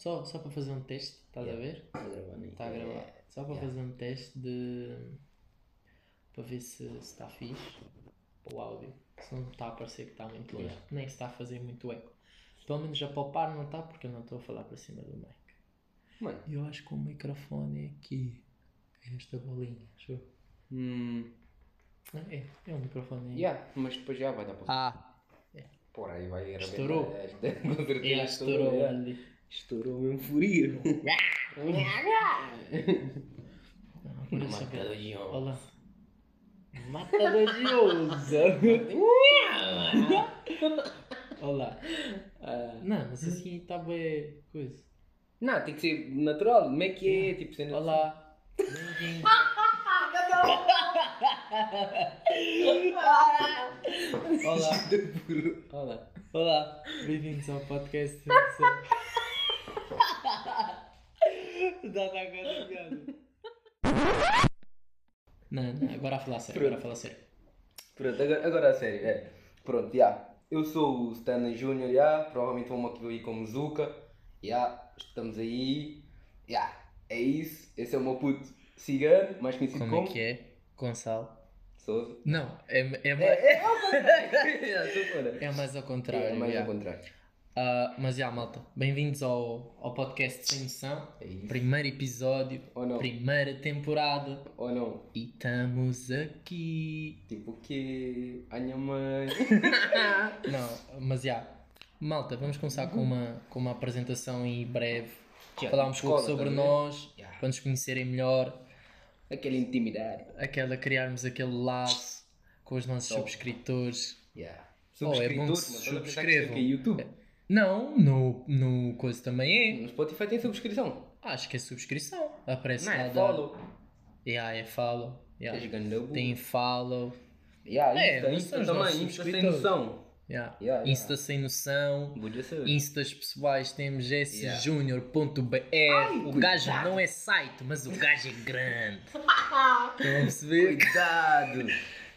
só, só para fazer um teste, estás a ver? Está gravando aí. Está a gravar. Só para Yeah. fazer um teste de. para ver se está fixe o áudio. Se não está a parecer que está muito longe. Yeah. Nem se está a fazer muito eco. Pelo menos a palpar não está porque eu não estou a falar para cima do mic. Mano. Eu acho que o microfone é aqui. É esta bolinha. Deixa eu... Hum. É, é um microfone aí. Yeah, mas depois já vai dar para. Ah, Por aí vai arrebentar Estourou. esta. Com certeza é, estourou yeah. ali. Estourou por isso que- Matador de onça. Olha lá. Matador de onça. Olha lá. Ah, Não, mas assim está bem coisa. Não, tem que ser natural. Como é que é? Tipo, sendo Olá. Bem-vindo. Olá. Olá. Olá. Bem-vindos ao podcast. Dá na cara piada. Não, não, agora a falar sério, agora a falar sério. Pronto, agora, agora a sério. É. Pronto, já. Eu sou o Stanley Júnior, já. Provavelmente vamos aqui aí como Zuka. Já. Estamos aí. Já. É isso. Esse é o meu puto cigano, mais conhecido Como como. é que é? Gonçalo? Souza. Não, é, é, É, mais, é fora. é mais ao contrário. É mais ao contrário. Ah, mas já, malta, bem-vindos ao, ao podcast Sem Noção. É. Primeiro episódio, não? primeira temporada. Ou não? E estamos aqui. Tipo o quê? A minha mãe. Não, mas já. Malta, vamos começar com uma, com uma apresentação em breve. Já, Falar um pouco sobre tá a ver? nós, Já. para nos conhecerem melhor. Aquela intimidade. Aquela, criarmos aquele laço com os nossos Top. subscritores. Yeah. Oh, é bom que Subscritores, subscrevam. é YouTube. Não, no, no coisa também é. No Spotify tem subscrição. Acho que é subscrição. Aparece Não lá é da- follow. Yeah, é follow. Yeah. Ganda burro. Tem follow. Yeah, É, Insta, Insta os também. Insta sem noção. Yeah. Yeah, yeah. Insta sem noção. Instas pessoais temos Yeah. sjunior.br. O gajo cuidado. não é site, mas o gajo é grande. Estão a perceber? Cuidado.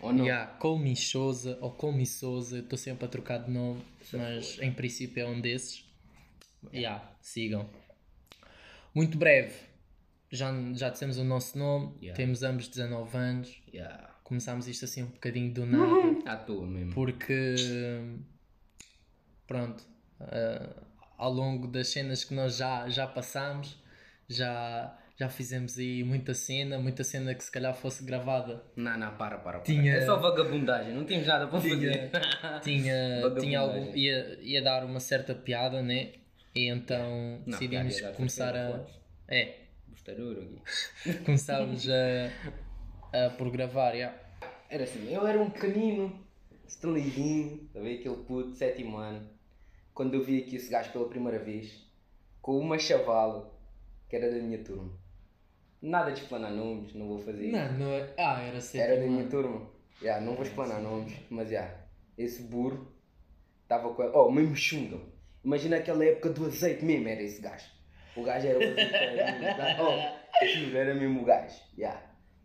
Ou não? Yeah, Colmi Souza ou Colmi Souza, eu estou sempre a trocar de nome, mas em princípio é um desses. Yeah, sigam. Muito breve, já, já dissemos o nosso nome, Yeah. temos ambos 19 anos, Yeah. começámos isto assim um bocadinho do nada, À toa mesmo. porque pronto, ah, ao longo das cenas que nós já, já passámos, já, já fizemos aí muita cena, muita cena que se calhar fosse gravada Não, não, para, para. para. Tinha- É só vagabundagem, não temos nada para fazer. tinha, tinha algum, ia, ia dar uma certa piada, né? E então Não, decidimos piada começar a. É, começámos a, a por gravar, já. Era assim, eu era um pequenino, estrelinho, a ver aquele puto, sétimo ano, quando eu vi aqui esse gajo pela primeira vez, com uma chavala, que era da minha turma. Nada de explanar nomes, não vou fazer isso. Não, não é. Ah, era sétimo Era da minha ano. turma. Já, não vou explanar nomes, mas já, esse burro estava com a... Oh, mesmo chunga. Imagina aquela época do azeite mesmo, era esse gajo. O gajo era o azeite. Era, oh, juro, era mesmo o gajo. Já.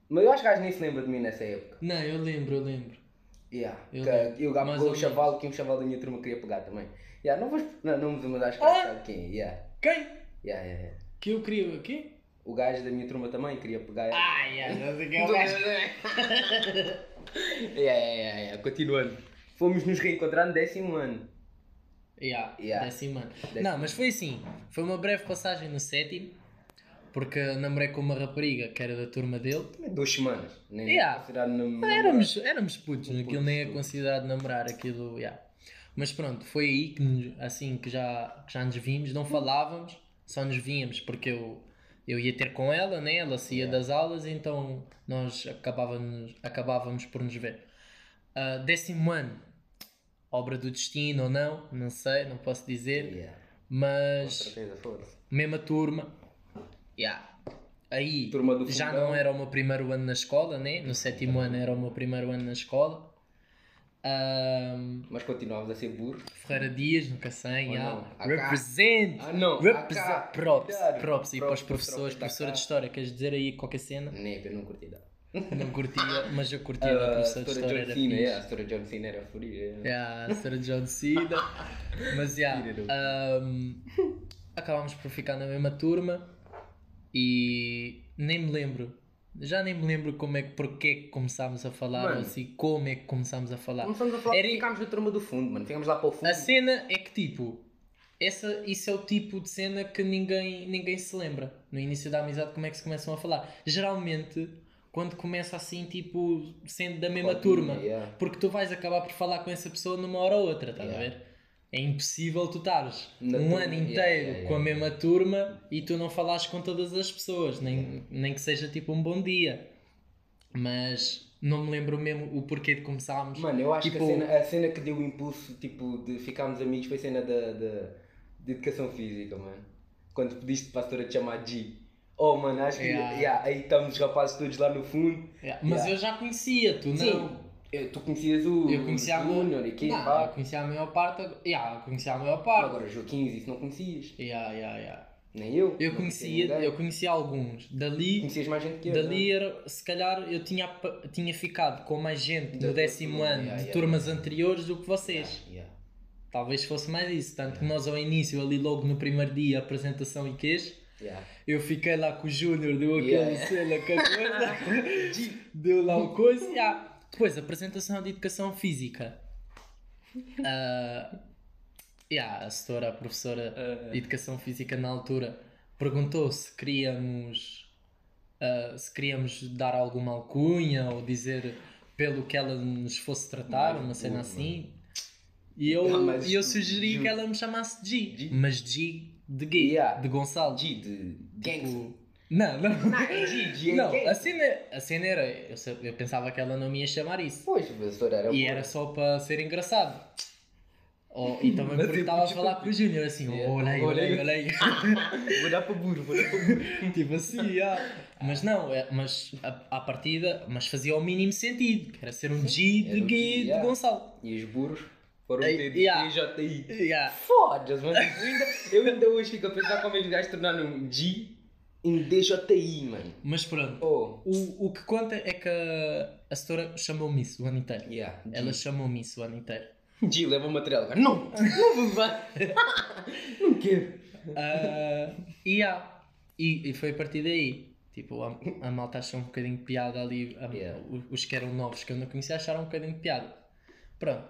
Mas eu acho que o gajo nem se lembra de mim nessa época. Não, eu lembro, eu lembro. Yeah. Eu que, lembro. e o gajo Mais pegou ou o chaval que um chaval da minha turma queria pegar também. Yeah, não vou não, não, mas acho que Ah! sabe quem é. Yeah. Quem? Yeah, yeah, yeah. Que eu queria. O quê? O gajo da minha turma também queria pegar. Ah, yeah, não sei quem é o gajo. yeah, yeah, yeah. Continuando. Fomos nos reencontrar no décimo ano. Yeah, Yeah. décimo ano. Décimo. Não, mas foi assim. Foi uma breve passagem no sétimo, porque namorei com uma rapariga que era da turma dele. Duas semanas. Nem Yeah. considerado nam- Éramos, éramos putos, Um aquilo nem é considerado namorar, aquilo, yeah. Mas pronto, foi aí que, assim, que já, que já nos vimos, não falávamos, só nos víamos, porque eu, eu ia ter com ela, né? ela saía Yeah. das aulas, então nós acabávamos, acabávamos por nos ver. Ah, décimo ano, obra do destino ou não, não sei, não posso dizer, Yeah. Mas certeza, mesma turma, yeah. aí Turma do já fundão. não era o meu primeiro ano na escola, né? no sétimo ano era o meu primeiro ano na escola. Ahm, Mas continuavas a ser burro. Ferreira Dias, nunca sei, Oh, yeah. represent, Ah, não. represent, AK. props, Cuidado. props, e para os Props, professores, props, professora de História, queres dizer aí qualquer cena? Nem, eu não curti nada. Não curtia, mas eu curtia da Ah, A professora de história John Cena, yeah, a história de John Cena era fúria. Yeah, a senhora John Cena. Mas, yeah, ahm, acabámos por ficar na mesma turma e nem me lembro. Já nem me lembro como é que, porque é que começámos a falar Mano. ou assim, como é que começámos a falar. Começamos a falar Era- ficámos na turma do fundo, mano. Ficámos lá para o fundo. A cena é que tipo, essa, isso é o tipo de cena que ninguém, ninguém se lembra. No início da amizade, como é que se começam a falar? Geralmente, quando começa assim, tipo, sendo da mesma turma. yeah. Porque tu vais acabar por falar com essa pessoa numa hora ou outra, estás a Yeah. ver? É impossível tu estares Na um turma, ano yeah, inteiro yeah, com a yeah. mesma turma e tu não falares com todas as pessoas, nem, nem que seja tipo um bom dia. Mas não me lembro mesmo o porquê de começarmos. Mano, eu acho Tipo- que a cena, a cena que deu o impulso, tipo, de ficarmos amigos foi a cena da, da, de educação física, mano. Quando pediste para a senhora te chamar G. Oh, mano, acho que. Yeah. yeah, aí estamos os rapazes todos lá no fundo. Yeah, Mas Yeah. eu já conhecia, tu não. Eu- tu conhecias o Eu conhecia a Júnior e quem, não, pá. eu conhecia a maior parte. Yeah, eu conhecia a maior parte. Agora, Joaquim, isso não conhecias. Yeah, yeah, yeah. Nem eu. Eu não conhecia, eu conhecia alguns. Dali, Conhecias mais gente que eu. dali era, se calhar eu tinha, tinha ficado com mais gente no décimo ano yeah, de yeah, turmas anteriores do que vocês. Yeah, yeah. Talvez fosse mais isso. Tanto que nós ao início, ali logo no primeiro dia, apresentação e queijo, Yeah. eu fiquei lá com o Júnior, deu aquele Yeah. cena com a coisa, deu lá o coisa. Yeah. Depois, apresentação de educação física. Ah, yeah, a setora, a professora Ah. de educação física na altura, perguntou se queríamos, ah, se queríamos dar alguma alcunha ou dizer pelo que ela nos fosse tratar, uma cena assim. E eu, Ah, mas e eu sugeri que ela me chamasse G, G? mas G de gay, Yeah. de Gonçalo. G de. Tipo, não, não. Não, é é Não, a cena, a cena era. Eu, eu pensava que ela não me ia chamar isso. Pois, o professor era E era só para ser engraçado. Oh, e também Mas porque eu estava a podia- falar com o Júnior assim, Yeah. olha aí, olha aí, olha aí. Vou dar para burro, vou dar para burro. tipo assim, ah. Mas não, é, mas a, à partida, mas fazia o mínimo sentido, que era ser um G de gay de yeah. Gonçalo. E os burros foram Ei, ter yeah. TJI. Yeah. Foda-se, mano. Eu ainda, eu ainda hoje fico a pensar como é que os gajos tornaram um G em DJI, mano. Mas pronto, Oh, o, o que conta é que a, a setora chamou-me isso o ano inteiro. yeah. Ela chamou-me isso o ano inteiro. G leva o material. Agora, Não, não levar. não quero. Ah, e, há- e, e foi a partir daí. Tipo, a, a malta achou um bocadinho de piada ali. a- Yeah. os, os que eram novos que eu não conhecia acharam um bocadinho de piada. Pronto.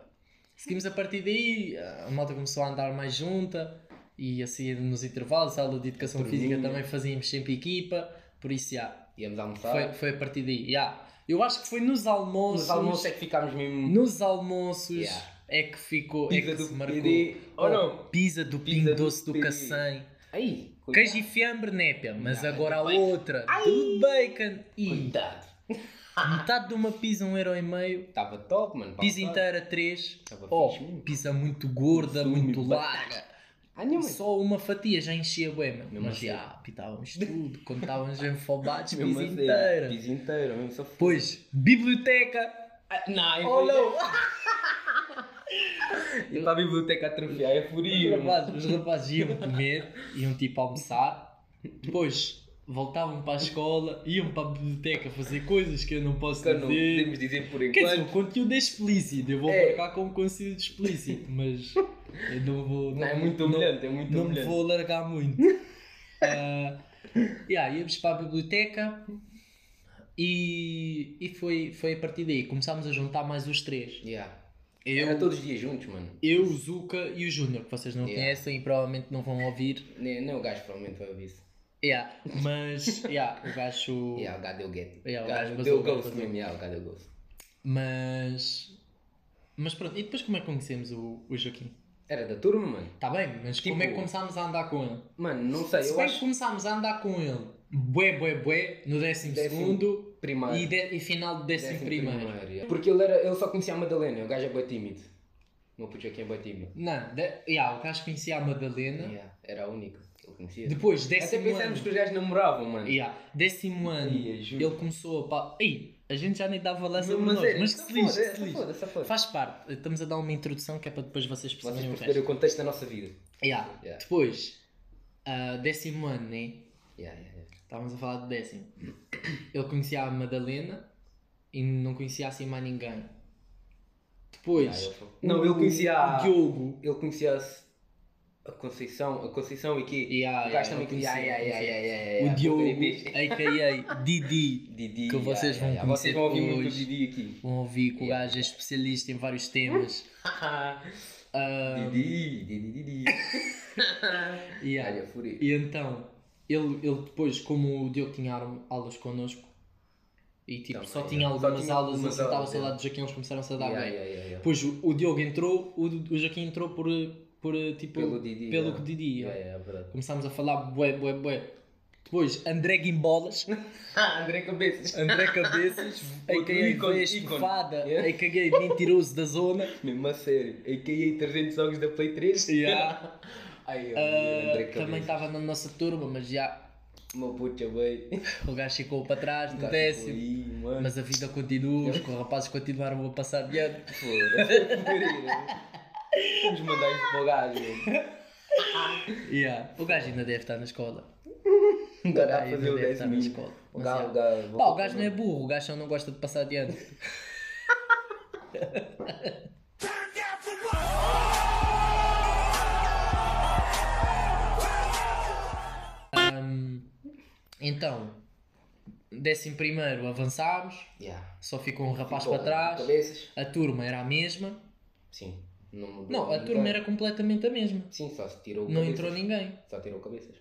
Seguimos a partir daí. A malta começou a andar mais junta. E assim nos intervalos, a aula de educação Turminha. física também fazíamos sempre equipa. Por isso, já. Íamos almoçar. Foi, foi a partir daí. já. Eu acho que foi nos almoços. Nos almoços é que ficámos mesmo. Nos almoços Yeah. é que ficou. Pizza é que do se marcou. PD. Oh, não. Pizza do Pizza Pingo do Doce do. Cacém. Aí. Queijo e fiambre, népia, mas Não, agora a outra, de bacon. E Cuidado. metade de uma pizza, um euro e meio. Estava top, mano. Pizza inteira, três. Tava Oh, fixe pizza muito gorda, muito larga. Ah. Só uma fatia já enchia bem, mano. Mesmo Mas assim. já, pitávamos tudo. Quando estávamos enfobados, pizza assim, inteira. Pizza inteira, mesmo só Depois, biblioteca. Ah, Não, Oh, não. E para a biblioteca atrofiar é Os furio. mano. rapazes, os rapazes iam comer, iam tipo almoçar, depois voltavam para a escola, iam para a biblioteca fazer coisas que eu não posso Que não dizer. podemos dizer por Quer dizer, enquanto. o conteúdo é explícito, eu vou É. marcar como conteúdo explícito, mas eu não vou. Não, é muito humilhante, é muito Não me humilhante. vou alargar muito. Ah, yeah, íamos para a biblioteca e, e foi, foi a partir daí. Começámos a juntar mais os três. Yeah. Eu, Era todos os dias juntos, mano. eu o Zuka e o Júnior, que vocês não Yeah. conhecem e provavelmente não vão ouvir. Nem, nem o gajo provavelmente vai ouvir isso. Yeah, mas yeah, o gajo. Yeah, o gajo deu get. Yeah, o gajo deu ghost mesmo. Yeah, o gajo deu ghost. Mas. Mas pronto, e depois como é que conhecemos o, o Joaquim? Era da turma, mano. Está bem, mas como Tipo- é que começámos a andar com ele? Mano, não sei, Se eu bem que acho começámos a andar com ele, bué, bué, bué, no décimo, Décimo segundo primário. e, de- e final do décimo, décimo primeiro. yeah. Porque ele, era, ele só conhecia a Madalena, o gajo é bem tímido. O meu puto aqui é bem tímido. Não, de, yeah, o gajo conhecia a Madalena. Yeah, era a única ele conhecia. Depois, Até décimo pensávamos ano. que os gajos namoravam, mano. Yeah, décimo ano, Ia, juro. ele começou a. Pa... Ei, a gente já nem dava lança Mas, por mas, nós, é, mas que se lixe, que se essa lixe. Faz parte, estamos a dar uma introdução que é para depois vocês Vocês perceberem o resto. o contexto da nossa vida. Yeah. Yeah. Depois, ah, décimo ano, né? Yeah, yeah, yeah. Estávamos a falar de décimo. Ele conhecia a Madalena e não conhecia assim mais ninguém. Depois, Yeah, ele foi- Não, ele conhecia a- o Diogo. Ele conhecia a... Conceição, a Conceição e que Yeah, o gajo yeah, também eu que. conheci, Yeah, yeah, yeah, yeah, yeah, O yeah. Diogo, a.k.a. Didi, Didi. que vocês vão yeah, conhecer Vocês vão ouvir muito o. Didi aqui. vão ouvir que o Yeah. gajo é especialista em vários temas. Ah, Didi, Didi, Didi. yeah. E então, ele, ele depois, como o Diogo tinha aulas connosco, e tipo, Também, só yeah. tinha Só algumas tinha aulas, assim, estava saudade yeah. do Joaquim, eles começaram-se a dar Yeah, bem. yeah, yeah, yeah. Depois o, o Diogo entrou, o, o Joaquim entrou por, por tipo, Pelo Didi. pelo yeah. Didi. Yeah, yeah. yeah, é verdade. Começámos a falar bué, bué, bué. Depois, André Guimbolas, Ah, André Cabeças. André Cabeças, a.k.a. ícone, Veste ícone. Fada, Yeah. a.k.a. Mentiroso da Zona. Mesmo a sério. A.K.A. 300 jogos da Play 3. Yeah. Ai, André também estava na nossa turma, mas já Meu puta, bem. o gajo ficou para trás no décimo. Aí. Mas a vida continua, os rapazes continuaram a passar adiante. Foda-se. Vamos mandar isso para o gajo. Yeah. O gajo ainda deve estar na escola. O gajo Ainda o deve estar na escola. O gajo, o gajo. Pá, o gajo não é burro, o gajo só não gosta de passar adiante. Ahm, então, décimo primeiro avançámos, Yeah. só ficou um rapaz Ficou para trás, Cabeças. a turma era a mesma. Sim. Não, mudou Não, a ninguém. turma era completamente a mesma. Sim, só se tirou Não cabeças. entrou ninguém. Só tirou cabeças.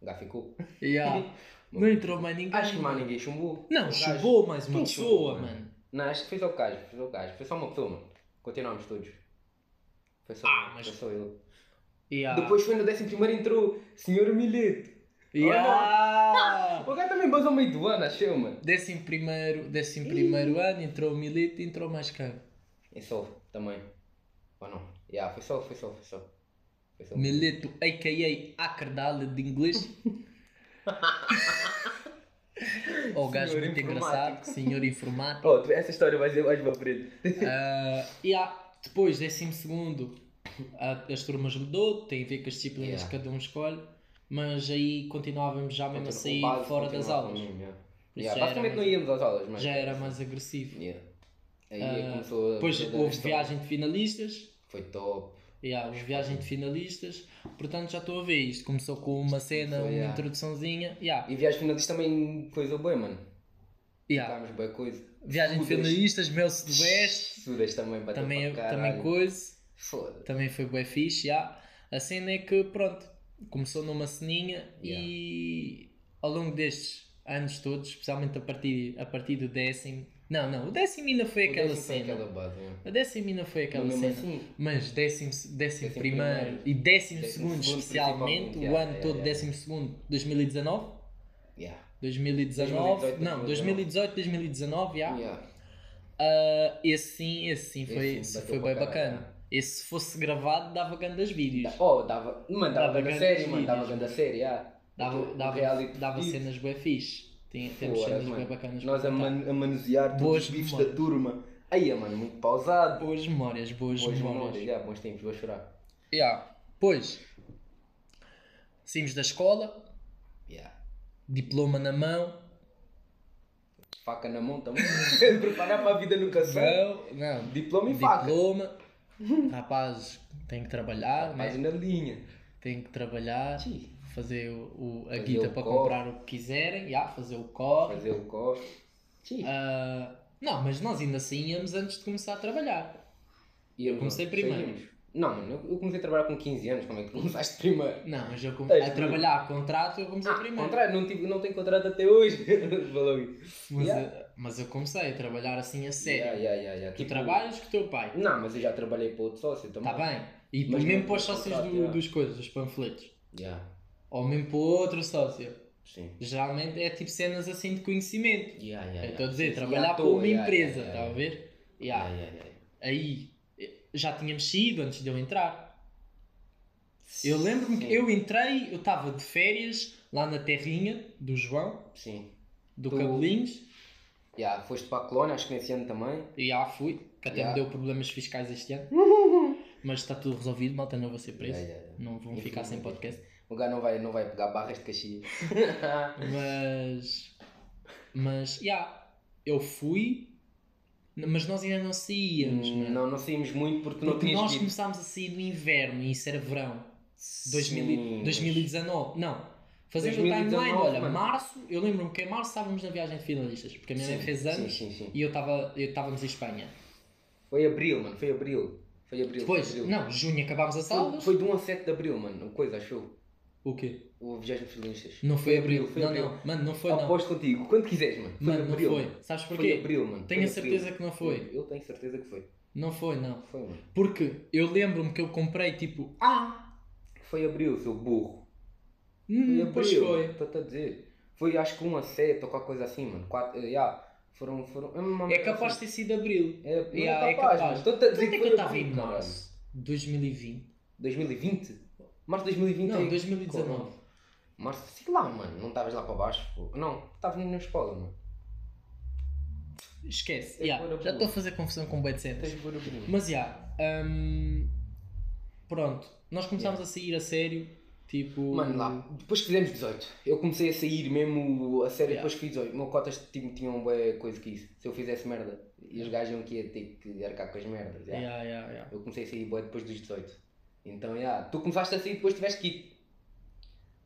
O gajo ficou. Yeah. Não entrou mais ninguém. Acho que mais ninguém chumbou. Não, chegou mais uma pessoa, chumbou, mano. Não, acho que foi só o gajo. Foi só o gajo. Foi só uma pessoa, mano. Continuamos todos. Foi só, Ah, mas- foi só ele. Yeah. Depois foi no 11 primeiro entrou Senhor Milete. Yeah. O gajo também basou meio do ano, achou, mano. décimo primeiro, décimo primeiro ano, entrou o Milito e entrou mais quem? É só, também. Ou não? Yeah, foi só, foi só, foi só. Foi só. Milito, a.k.a. Acardale de inglês. o gajo Senhor muito engraçado, senhor informático. Oh, essa história vai ser mais para frente. Ah, yeah, depois, décimo segundo, as turmas mudou, tem a ver com as disciplinas Yeah. que cada um escolhe, mas aí continuávamos já mesmo a sair fora das aulas. mesmo, yeah. Yeah, basicamente não íamos às aulas, mas. Já era mais agressivo. Yeah. Aí começou a. Depois houve viagem de finalistas. Foi top. Yeah, houve viagem de finalistas. Portanto, já estou a ver isto. Começou com uma cena, uma yeah. introduçãozinha. Yeah. E viagem finalista também coisa boa, mano. Yeah. Ficámos boa coisa. Viagem de finalistas, Mel Sudoeste. Sudas também bateu Também, para também coisa. Foda. Também foi bué fixe. Yeah. A cena é que, pronto, começou numa ceninha e ao longo destes anos todos, especialmente a partir, a partir do décimo. Não, não, o décimo ainda foi O aquela décimo foi cena. aquela base, yeah. A décima ainda foi aquela mesmo cena. assim, Mas décimo, décimo, Décimo primeiro, primeiro e décimo, décimo segundo, segundo especialmente, o yeah, ano yeah, todo yeah. décimo segundo, 2019, yeah. 2019, 2018, não, 2018, 2019, já. Yeah. Ah, esse sim, esse sim foi, Esse foi bem bacana. caralho. Esse se fosse gravado dava grandes vídeos. Oh, dava. Mano, dava, Dava grandes série, mano. vídeos, Dava grande série, yeah. Dava, O dava, dava desportivo. cenas bem fixe. Tinha, temos cenas bem bacanas. Nós a, man, a manusear todos os bifes da turma. Aí, mano, muito pausado. Boas memórias, boas, Boas memórias. memórias. Yeah, bons tempos, vou chorar. Yeah. Pois, saímos da escola, Yeah. diploma na mão. Faca na mão também. Preparar para a vida nunca sai. Não, não. Diploma e faca. Diploma. Rapaz, tem que trabalhar, Mais né? na linha. tem que trabalhar, Sim. Fazer o, o- a Fazer guita o para corre. comprar o que quiserem, yeah, fazer o corre. Fazer o corre. Sim. Ah, não, mas nós ainda saíamos antes de começar a trabalhar. E eu comecei primeiro. Saímos. Não, mano, eu- comecei a trabalhar com 15 anos. Como é que tu começaste primeiro? Não, mas eu comecei a trabalhar contrato, eu comecei Ah, primeiro. não, tive, não tenho contrato até hoje. Falou. Mas, Yeah. eu- mas eu comecei a trabalhar assim a sério. Yeah, yeah, yeah, yeah. Tu Tipo, trabalhas com o teu pai. Não, mas eu já trabalhei para outro sócio também. Está bem. E Mas mesmo não para os sócios do- dos coisas, dos panfletos. Yeah. Ou mesmo para outro sócio. Sim. Geralmente é tipo cenas assim de conhecimento. Yeah, yeah, Eu estou a yeah. dizer, trabalhar yeah, para uma yeah, empresa, yeah, está a yeah, ver? Yeah. yeah, yeah, yeah. Aí já tínhamos saído antes de eu entrar. Eu lembro-me que eu entrei, eu estava de férias lá na terrinha do João, Sim. do Tu- Cabelinhos, Yeah, foste para a Colónia, acho que nesse ano também. já fui, que até Yeah. me deu problemas fiscais este ano. Mas está tudo resolvido, malta não vou ser preso. Yeah, yeah, yeah. Não vão ficar sem podcast. O gajo não vai, não vai pegar barras de Caxias. Mas. Mas, já, eu fui, mas nós ainda não saíamos, mano. não, não saímos muito porque não Porque tinhas nós começámos a sair no inverno e isso era verão. 2000 e- Sim, 2019. Não. Fazendo o 2019, timeline, olha, mano. março, eu lembro-me que em março estávamos na viagem de finalistas, porque a minha Sim, mãe fez sim, anos sim, sim. e eu estava eu estávamos em Espanha. Foi abril, mano. Foi abril. Foi abril. Depois, foi abril. não, junho acabámos a Foi, salas. foi de 1 a 7 de abril, mano. Uma coisa, achou? O quê? O 20 finalistas. Não foi abril. Foi não, abril. não, mano, não foi não. Aposto contigo. Quando quiseres, mano. Foi Mano, não abril. foi. mano. Sabes Foi porquê? abril, mano. Tenho a Foi certeza abril. que não foi. Eu tenho certeza que foi. Não foi, não. Foi, mano. Porque eu lembro-me que eu comprei tipo. Ah! Foi abril, seu burro. Foi Hum, abril. pois foi. Estou-te a dizer. Foi acho que 1 a 7 ou qualquer coisa assim, mano. 4, uh, yeah. Foram, foram. É merda capaz de ter sido abril. É, não Yeah, é é capaz. Estou-te a dizer Quando é que foi eu estava em março? 2020. 2020? Março de 2020 Não, é- 2019. Março, sei lá, mano. Não estavas lá para baixo? pô. Não, estavas na escola, mano. Esquece. Yeah, já estou a fazer confusão com bué de cenas. Mas já. hum, pronto. Nós começámos a sair a sério. Tipo. Mano, lá, depois que fizemos 18, eu comecei a sair mesmo a sério Yeah. depois que fiz 18. O meu cotas tipo, tinham boa coisa que isso. Se eu fizesse merda, e os gajos iam que ia ter que arcar com as merdas. yeah. Yeah, yeah, yeah. Eu comecei a sair boa depois dos 18. Então, yeah, tu começaste a sair depois tiveste que ir.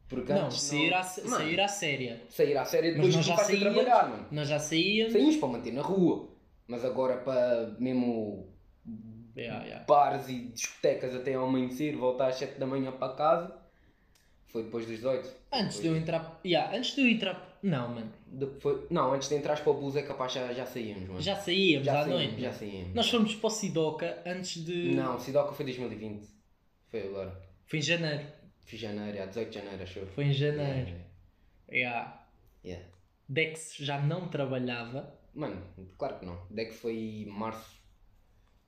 Porque Não, antes sair, não... à, se- Mano, sair à séria. sair à série depois Mas nós já começaste a saíamos. trabalhar, mano. Nós já saíamos. Saímos para manter na rua. Mas agora para mesmo Yeah, yeah. bares e discotecas até ao amanhecer, voltar às 7 da manhã para casa, foi depois dos 18. Antes de eu entrar. Yeah, antes de eu entrar. Não, mano. De- foi- Não, antes de entrares para o bus é capaz já, já saíamos, mano. Já saíamos já à saímos, noite. já saímos. Nós fomos para o Sidoca antes de. Não, Sidoca foi 2020. Foi agora. Foi em janeiro. Fiz janeiro, é 18 de janeiro, achou? Foi em janeiro. Yeah. Yeah. Dex já não trabalhava. Mano, claro que não. Dex foi março.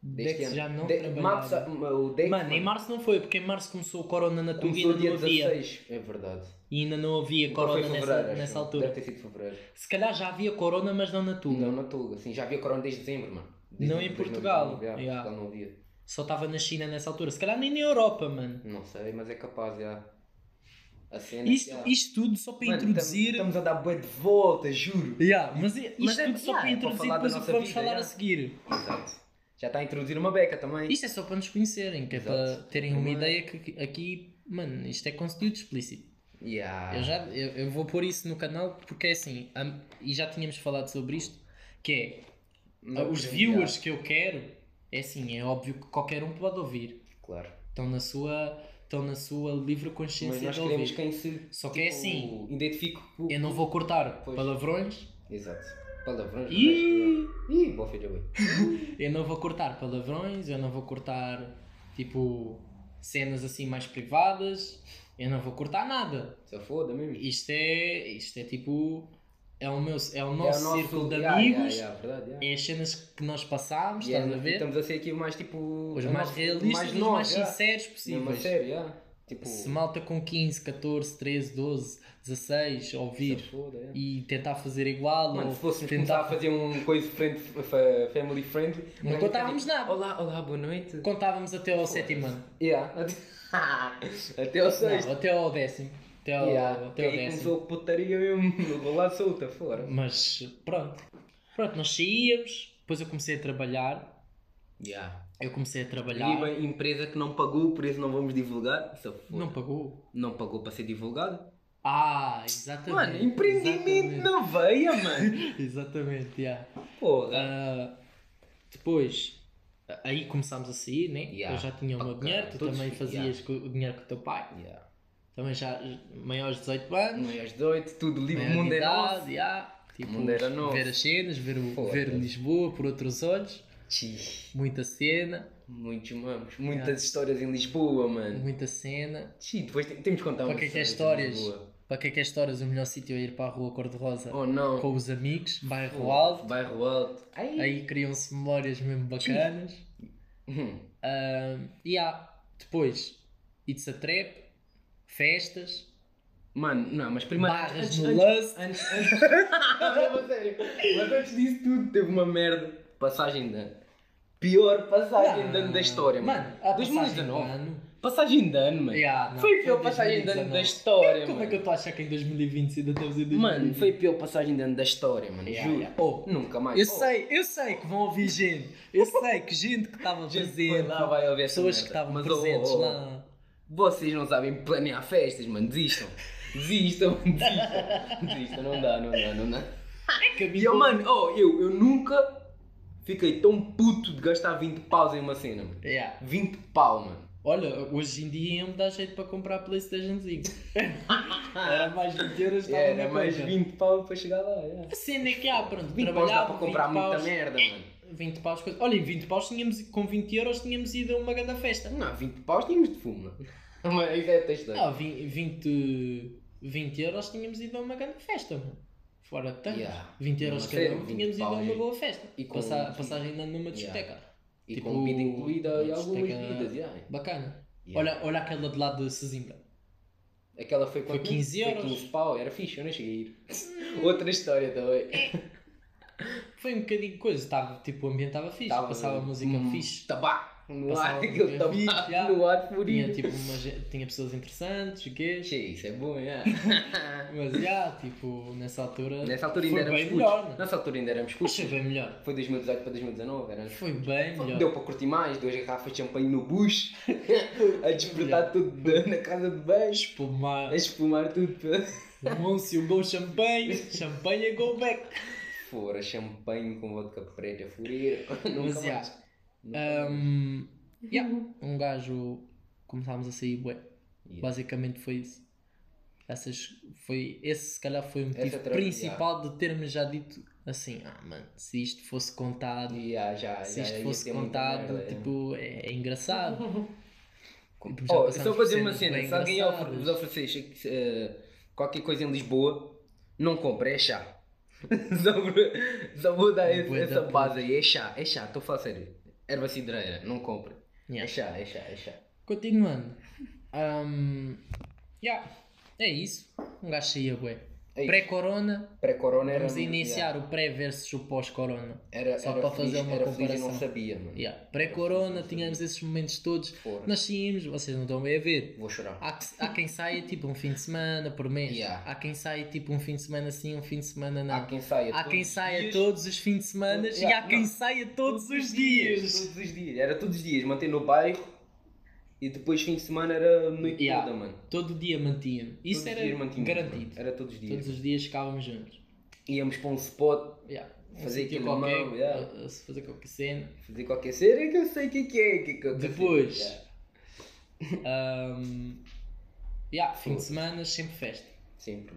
deste Dex ano. já não De- trabalhava. março, o Dex, Mano, em março não foi, porque em março começou o corona na Tuga e ainda dia não havia. 16. É verdade. E ainda não havia Então foi corona nessa, acho. nessa altura. Deve ter sido fevereiro. Se calhar já havia corona, mas não na Tuga. Não, na Tuga. Sim, já havia corona desde dezembro, mano. Desde Não em 2019, Portugal. yeah, Yeah. Portugal não havia. Só estava na China nessa altura. Se calhar nem na Europa, mano. Não sei, mas é capaz, já. A cena Isto, já. isto tudo só para Mano, introduzir. tam- Estamos a dar bué de volta, juro. Yeah, mas isto Mas é- tudo só yeah, para é para introduzir depois o que vamos vida, falar a yeah. seguir. Exato. Já está a introduzir uma beca também. Isto é só para nos conhecerem, que é para terem uma ideia que aqui, mano, isto é conteúdo explícito. Yeah. Eu, já, eu, eu vou pôr isso no canal porque é assim, e já tínhamos falado sobre isto, que é Não os viewers que eu quero, é assim, é óbvio que qualquer um pode ouvir. Claro. Estão na sua, estão na sua livre Mas consciência nós de ouvir. quem se. Só que é assim, Identifique. o- Eu não vou cortar Pois. palavrões Exato. Palavrões. e Ih, boa filha, bem. eu não vou cortar palavrões, eu não vou cortar tipo cenas assim mais privadas, eu não vou cortar nada. Se foda mesmo. Isto é, isto é tipo é o meu, é o É nosso nosso- círculo de amigos, yeah, yeah, verdade, é as cenas que nós passámos, E estás é- a ver? Estamos a ser aqui o mais tipo. Os mais nosso- realistas, mais os nós, mais sinceros possíveis. sério, yeah. Tipo. Se malta com 15, 14, 13, 12, 16 ouvir se foda, e tentar fazer igual Mano, ou se fôssemos tentar começar a fazer um coisa friend, fa- family friendly, Não gajo contávamos dizer, nada. Olá, olá, boa noite. contávamos até ao sétimo ano. Yeah. Até ao sexto. Não, até ao décimo. Até ao, Yeah. até Aí décimo. começou a putaria mesmo, vou lá solta, fora. Mas pronto. Pronto, nós saíamos, depois eu comecei a trabalhar. Yeah. Eu comecei a trabalhar. Viva empresa que não pagou, por isso não vamos divulgar. Foda. Não pagou. Não pagou para ser divulgado. Ah, exatamente. Mano, empreendimento na veia, mano. Exatamente, yeah. Porra. Ah, depois, aí começámos a sair, né? Yeah. Eu já tinha o meu dinheiro, tu todos- também fazias yeah. com o dinheiro com o teu pai. Yeah. Também já maiores de 18 anos. Maiores de 18, tudo livre, o mundo idade, nosso. yeah. Tipo, mundo era nosso. ver as cenas, ver, ver Lisboa por outros olhos, muita cena, Muitos mamos, muitas Yeah. histórias em Lisboa, mano. muita cena. Tchi, depois tem- temos que contar Para que é é histórias. Para que é que é histórias? O melhor sítio é ir para a rua Cor-de-Rosa Oh não. com os amigos, bairro Pô, alto. Bairro alto. Ai. Aí criam-se memórias mesmo bacanas. Hum. Ah, e há depois It's a Trap, festas, Mano, não, mas primeiro. barras antes, no antes, Lust. antes, antes, Não, sério. Mas antes disso tudo, teve uma merda. Passagem de ano. Pior passagem de ano da história, mano. Mano, a passagem 2019. de ano. Passagem de ano, mano. Yeah, não, foi a pior passagem de ano da 2019. história, Como é mano. que eu estou a achar que em 2020 ainda estamos em 2020? Mano, foi a pior passagem de ano da história, mano. Yeah, Juro. yeah. Oh, Nunca mais. eu Oh, sei, eu sei que vão ouvir gente. Eu sei que gente que estava presente, lá vai ouvir pessoas que estavam oh, presentes oh, oh. lá. Vocês não sabem planear festas, mano. Desistam. Desistam, desistam. Desistam, não dá, não dá, não dá. E eu, mano, oh, eu, eu nunca fiquei tão puto de gastar 20 paus em uma cena, mano. Yeah. 20 pau, mano. Olha, hoje em dia iam-me dar jeito para comprar Playstation 5. Era mais 20 euros, estava Era mais conta. 20 pau para chegar lá. yeah. A cena é que há, pronto, 20 paus dá para comprar 20 muita paus, merda, mano. 20 paus, coisa- olha, em 20 paus tínhamos, com 20 euros tínhamos ido a uma grande festa. Não, 20 paus tínhamos de fumo, mano. Mas isso é texto. Não, 20, 20, 20 euros tínhamos ido a uma grande festa, mano. Fora de tanto. Yeah. 20 euros cada um 20 tínhamos ido a uma boa festa. e com- Passar, passagem ainda numa discoteca. E Tipo, com bebida incluída e uma algumas bebidas, yeah. Bacana. Yeah. Olha, olha aquela de lá de Sesimbra. Aquela foi Foi quanto? 15 Foi euros. 15 pau, era fixe, eu não cheguei a ir. Outra história também. Foi um bocadinho coisa, estava, tipo, o ambiente estava fixe, Tava, passava música hum, fixe. Tabaco no ar, aquele tabaco fixe, no ar Tinha, furido. tipo, uma, tinha pessoas interessantes, o quê? Che, isso é bom, é. Mas já, tipo, nessa altura. Nessa altura ainda éramos putos. melhor, né? Nessa altura ainda éramos putos. foi bem melhor. Foi 2018 para 2019, era Foi bem melhor. Deu para curtir mais, duas garrafas de champanhe no bucho, a despertar tudo na casa de banho, Espumar. a espumar tudo. Moncio, go champanhe, champanhe go back. Fora champanhe com vodka preta, fureira. Nunca Mas já. mais. Um, yeah, um gajo. Começámos a sair, bué. Yeah. Basicamente foi isso. Essas, foi, esse se calhar foi o motivo principal de termos já dito assim, ah mano, se isto fosse contado, Yeah, já, se já isto ia fosse contado, merda, é. tipo, é, é engraçado. Tipo, já Oh, só dizer uma cena, se alguém vos oferecer eh, qualquer coisa em Lisboa, não compre, é chá. só, só dar esse- essa base aí, é chá, é chá, estou a falar sério. Erva cidreira, não compre. É Yeah. chá, é chá, é chá. Continuando. Um, yeah, é isso. Um gajo saía, bué. É. Pré-corona, Pré-corona era. vamos iniciar o pré versus o pós-corona. Era, só era para feliz, fazer uma comparação. não sabia, mano. Yeah. Pré-corona, tínhamos esses momentos todos. Fora. Nós saímos, vocês não estão bem a ver. Vou chorar. Há, há quem saia tipo um fim de semana por mês. Yeah. Há quem saia tipo um fim de semana sim, um fim de semana não. Há quem saia. Há todos quem os saia dias, todos os fins de semana e Yeah, há quem não. saia todos os dias. Todos os dias. Era todos os dias, manter no bairro e depois fim de semana era noite Yeah. toda, mano. Todo dia mantinha. Isso Todos os era mantínhamos, garantido. mano. Era todos os dias. Todos os dias ficávamos juntos. Íamos para um spot, Yeah. Fazer aquilo qualquer, mão, yeah. fazer qualquer cena. fazer qualquer cena que eu sei o que, que é. Que que eu Depois. Yeah. Um, yeah, fim de semana, sempre festa. Sempre.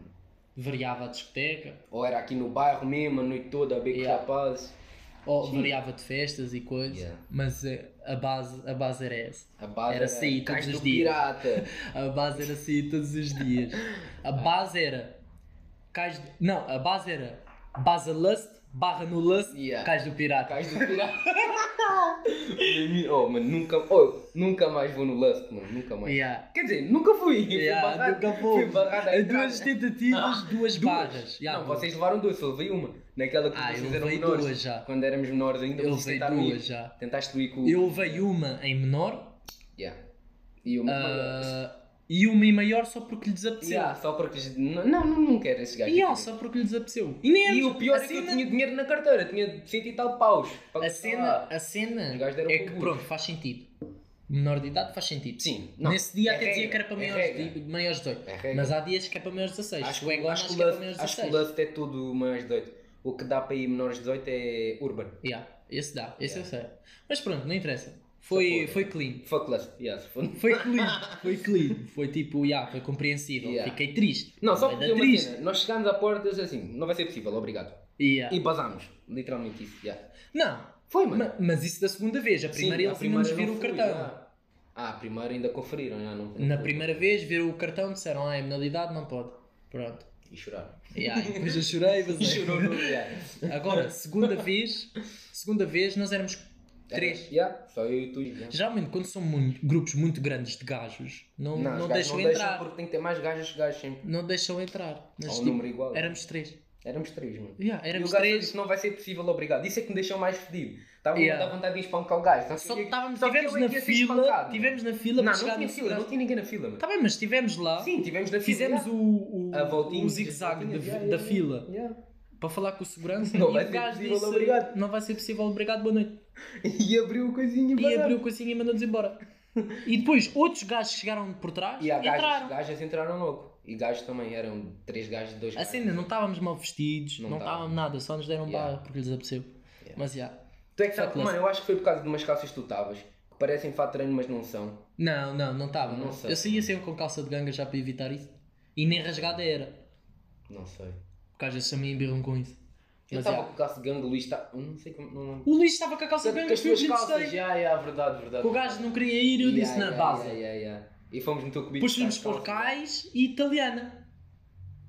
Variava a discoteca, Ou era aqui no bairro mesmo, a noite toda, a beber com os Yeah. rapazes. ou Sim. variava de festas e coisas, mas eh, a base, a base era essa. A base Era sair Cais todos os dias. Pirata. A base era sair todos os dias. A base era. Cais do- Não, a base era Base Lust, barra no Lust, Yeah. Cais do Pirata. Cais do Pirata. oh, mano, nunca, oh, nunca mais vou no Lust, mano. Nunca mais. Yeah. Quer dizer, nunca fui. Fui Yeah, barrado- nunca fui. Fui barrado a Em entrar. duas tentativas, duas barras. Yeah, não, bom. vocês levaram duas, só levei uma. Naquela que Ah, vocês eu eram levei menores. duas já. Quando éramos menores ainda, Eu vocês levei tentaram duas ir. já. Tentaste tu ir com Eu levei uma em menor Yeah. E uma. ah, e uma em maior só porque lhe desapeteceu. Yeah, só porque. Não, não, não, não quero esse gajo. Yeah, aqui. só porque lhe desapeteceu. E, nem E éramos- o pior é que eu tinha dinheiro na carteira, tinha cento e tal paus. para A cena, a cena é que burros. pronto, faz sentido. Menor de idade faz sentido. Sim, não, Nesse dia é até dizia regra, que era para é maiores, regra. de, maiores de 18. É mas há dias que é para maiores de 16. Acho, o Egon acho, acho que que é o para maiores de acho que o 16. Lust é tudo maiores de 18. O que dá para ir menores de 18 é Urban. Yeah, esse dá, esse Yeah. eu sei. Mas pronto, não interessa. Foi, foi pode. clean. Lust, yeah, se for- Foi clean, foi clean. Foi tipo, yeah, foi compreensível. Yeah. Fiquei triste. Não, só porque uma triste. cena, nós chegámos à porta e assim, não vai ser possível, obrigado. Yeah. E basámos, literalmente isso, yeah. Não, Foi, mano. ma- mas isso da segunda vez. A primeira Sim, eles ainda nos viram o cartão. yeah. Ah, a primeira ainda conferiram, já não, não Na primeira vez viram o cartão, disseram, ah, é menalidade, não pode. Pronto. E choraram. Yeah, e depois eu chorei, mas E chorou no yeah. Agora, segunda vez, segunda vez nós éramos três. Yeah, só eu e tu. Yeah. Geralmente, quando são muito- grupos muito grandes de gajos, não, Não, não, deixam não entrar. porque tem que ter mais gajos que gajos sempre. Não deixam entrar. Mas, um tipo, número igual. éramos três. Éramos três, mano. Yeah, E éramos o gajo três. disse não vai ser possível, obrigado. Isso é que me deixou mais fedido. Estava Yeah. a dar vontade de espancar o gajo. Só que- estávamos, só que tivemos na fila, tivemos na fila Não, não tinha fila, não tinha ninguém na fila, mano. Tá bem, mas estivemos lá, Sim, tivemos na fila. fizemos yeah. o, o, a voltinha. o zigue-zague da, Yeah, da yeah, fila para falar com o segurança Não e vai o ser gajo possível, disse, obrigado. não vai ser possível, obrigado, boa noite. E abriu o coisinho E para abriu o coisinho e mandou-nos embora. E depois outros gajos chegaram por trás E há gajos, entraram. gajas entraram logo. E gajos também, eram três gajos, dois A gajos. cena, não estávamos mal vestidos, Não não estávamos nada, só nos deram Yeah. barra porque lhes apeteceu. Mas já. Tu é que sabes, mano, eu acho que foi por causa de umas calças que tu estavas, que parecem fato de treino, mas não são. Não, não, não estava. Não Não sei. Eu saía sempre com calça de ganga já para evitar isso. E nem rasgada era. Não sei. Porque às vezes também embirram com isso. Eu estava já. com calça de gangue, o Luís está. eu Não sei como. Não. O Luís estava com a calça de ganga as o tuas calças, já, já, verdade, verdade. O gajo não queria ir e eu disse Yeah, na yeah, base. yeah, yeah, yeah. E fomos no teu fomos buscar por cais e italiana.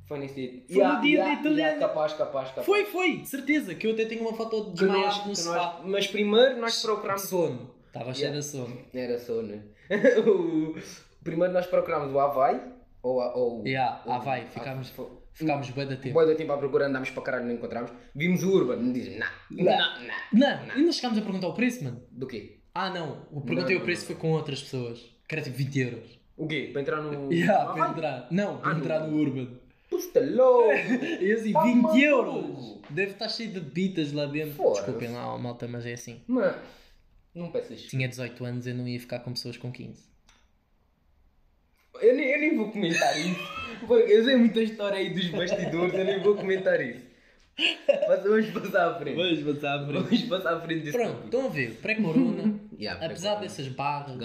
Foi nesse dia. Foi no dia da italiana. yeah, capaz, capaz, capaz. Foi, foi, de certeza. Que eu até tenho uma foto desmaiado nós- no que nós- sofá. Mas primeiro nós De procurámos. sono. Estava cheio Yeah. de sono. Era sono. o... Primeiro nós procurámos o Havaí. Ou, a- ou, Yeah, ou- Havaí, ficámos- foi- Ficámos bem da tempo. Boa da tempo à procura, andámos para caralho, não encontramos. Vimos o Urban, me dizem, Não. nah, nah. Não, ainda chegámos a perguntar o preço, mano. Do quê? Ah, não. O perguntei Não, o preço não. foi com outras pessoas. Que era tipo 20 euros. O quê? Para entrar no. Yeah, no para entrar. Não, para Ah, entrar no- Urban. Puta louco! E assim, Tá 20 maluco. euros! Deve estar cheio de bitas lá dentro. Foda-se. Desculpem lá, malta, mas é assim. Mano, não peças. Tinha 18 anos eu não ia ficar com pessoas com 15. Eu nem, eu nem vou comentar isso. Eu sei muita história aí dos bastidores, eu nem vou comentar isso. Mas vamos passar à frente. passar Vamos passar à frente desse Pronto, tópico. estão a ver, pré-corona, Yeah, apesar dessas barras,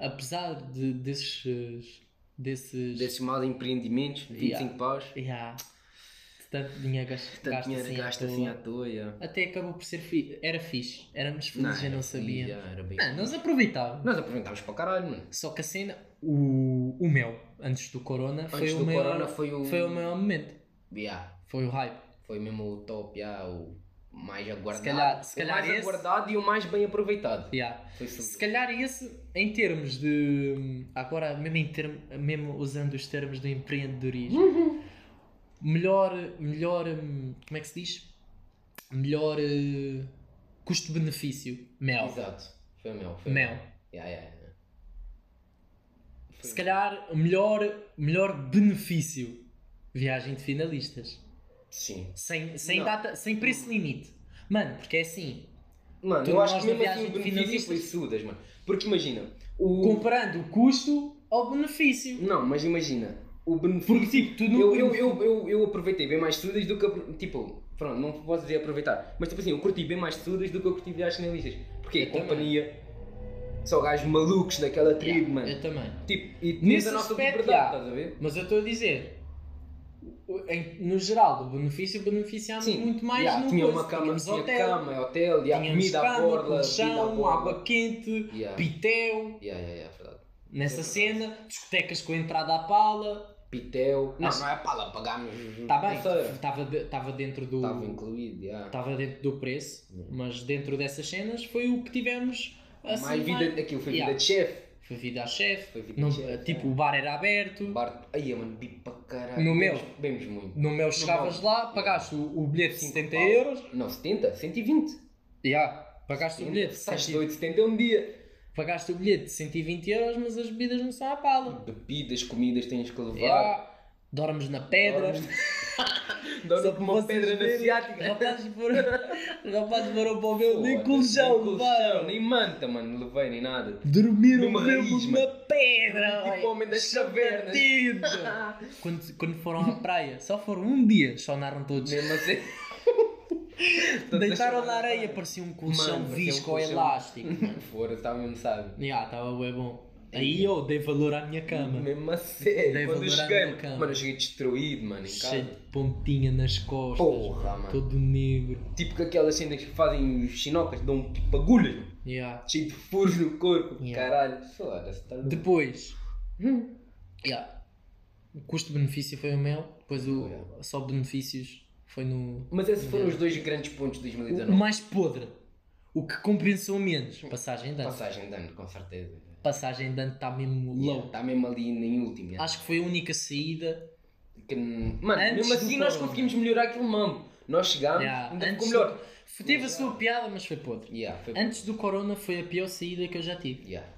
apesar de, desses. desses. Desses maus empreendimentos, 25 Yeah. paus. Yeah, tanto dinheiro gasto, Tanto dinheiro assim, à gasto toa. assim à toa. yeah. Até acabou por ser fixe. Era fixe. Éramos felizes e era não sabia. yeah, Não, nós aproveitávamos. Nós aproveitámos para caralho, mano. Só que a cena, o, o meu, antes do Corona, foi, Antes o do maior, Corona foi o- foi o maior momento. Yeah. Foi o hype. Foi mesmo o top, yeah, o mais aguardado. Se calhar- se calhar o mais esse- aguardado e o mais bem aproveitado. Yeah. Foi Se calhar esse, em termos de. Agora, mesmo, em termo, mesmo usando os termos do empreendedorismo, melhor. melhor hum, como é que se diz? Melhor eh, custo-benefício. Mel. Exato. Foi o meu. Foi o Mel. meu. Yeah, yeah, Se o calhar, melhor, melhor benefício. Viagem de finalistas. Sim. Sem, sem, Não. data, sem preço limite. Mano, porque é assim. Mano, eu acho que mesmo assim viagem o de benefício foi finalistas- sudas, mano. Porque imagina, o... Comparando o custo ao benefício. Não, mas imagina, o benefício... Porque, tipo, tu não- eu, eu, eu, eu, eu aproveitei bem mais sudas do que... Tipo, pronto, não posso dizer aproveitar. Mas tipo assim, eu curti bem mais sudas do que eu curti viagens finalistas. Porque Eu também. Só gajos malucos daquela tribo, mano. Eu também. Tipo, e tens a nossa aspecto, liberdade, já. estás a ver? Mas eu estou a dizer, no geral, o benefício beneficiava muito mais yeah, no tinha coisa. uma cama, tinha hotel, cama, hotel, yeah, comida à cama, borda, à colchão, borda. água quente, Yeah. pitel, Yeah, yeah, yeah, verdade. nessa É cena, discotecas com entrada à pala, Pitel. Não, não é pala, pagámos. está Tá bem, Estava estava de- estava dentro do... incluído, yeah. Estava dentro do preço, Yeah. mas dentro dessas cenas foi o que tivemos assim, mais vida, mais- aquilo foi Yeah. vida de chefe. Foi vida a chefe, Foi vida não- de chefe, tipo é. o bar era aberto, Bar... Aí, mano, bi para caralho. No meu? Bebemos- muito. no meu chegavas lá, pagaste o, o bilhete de Cinco 70 pau. euros, Não, 70, 120. yeah, pagaste o bilhete, de Estás 100 doido, 70 é um dia. pagaste o bilhete de 120 euros, mas as bebidas não são à pala. Bebidas, comidas tens que levar. Yeah, dormes na pedra. Dorme Só com uma pedra na ciática. Rapazes foram, foram para o meu, nem colchão nem levaram. Nem manta, mano, levei nem nada. Dormiram Numa mesmo raiz, na pedra. Tipo homem das cavernas. Quando, quando foram à praia, só foram um dia, sonaram todos. Mesmo assim. Deitaram na areia, parecia um colchão Mano, um visco ou colchão. elástico. Fora, estava mesmo sábio. Já, estava bem bom. Aí eu dei valor à minha cama. Mesmo a sério. Dei Quando eu cheguei, minha cama. mano, eu cheguei destruído, mano, em Cheio casa. de pontinha nas costas. Porra, mano. Todo negro. Tipo com aquelas cenas que fazem os chinocas, dão tipo agulhas, mano. Yeah. cheio de furos no corpo. Yeah. Caralho, foda-se, tá. Depois, Hum. yeah. o custo-benefício foi o mel, depois o, Yeah. só benefícios foi no. Mas esses foram os dois grandes pontos de O, o 2019. mais podre. O que compensou menos. Passagem de ano. Passagem de ano, com certeza. Passagem de ano está mesmo low. Está mesmo ali em último. yeah. Acho que foi a única saída. Que, mano, Antes mesmo assim nós conseguimos melhorar aquele mambo. Nós chegámos, Yeah, ainda ficou melhor. do- Teve a sua yeah. piada, mas foi podre. Yeah, foi... Antes do Corona foi a pior saída que eu já tive. Yeah.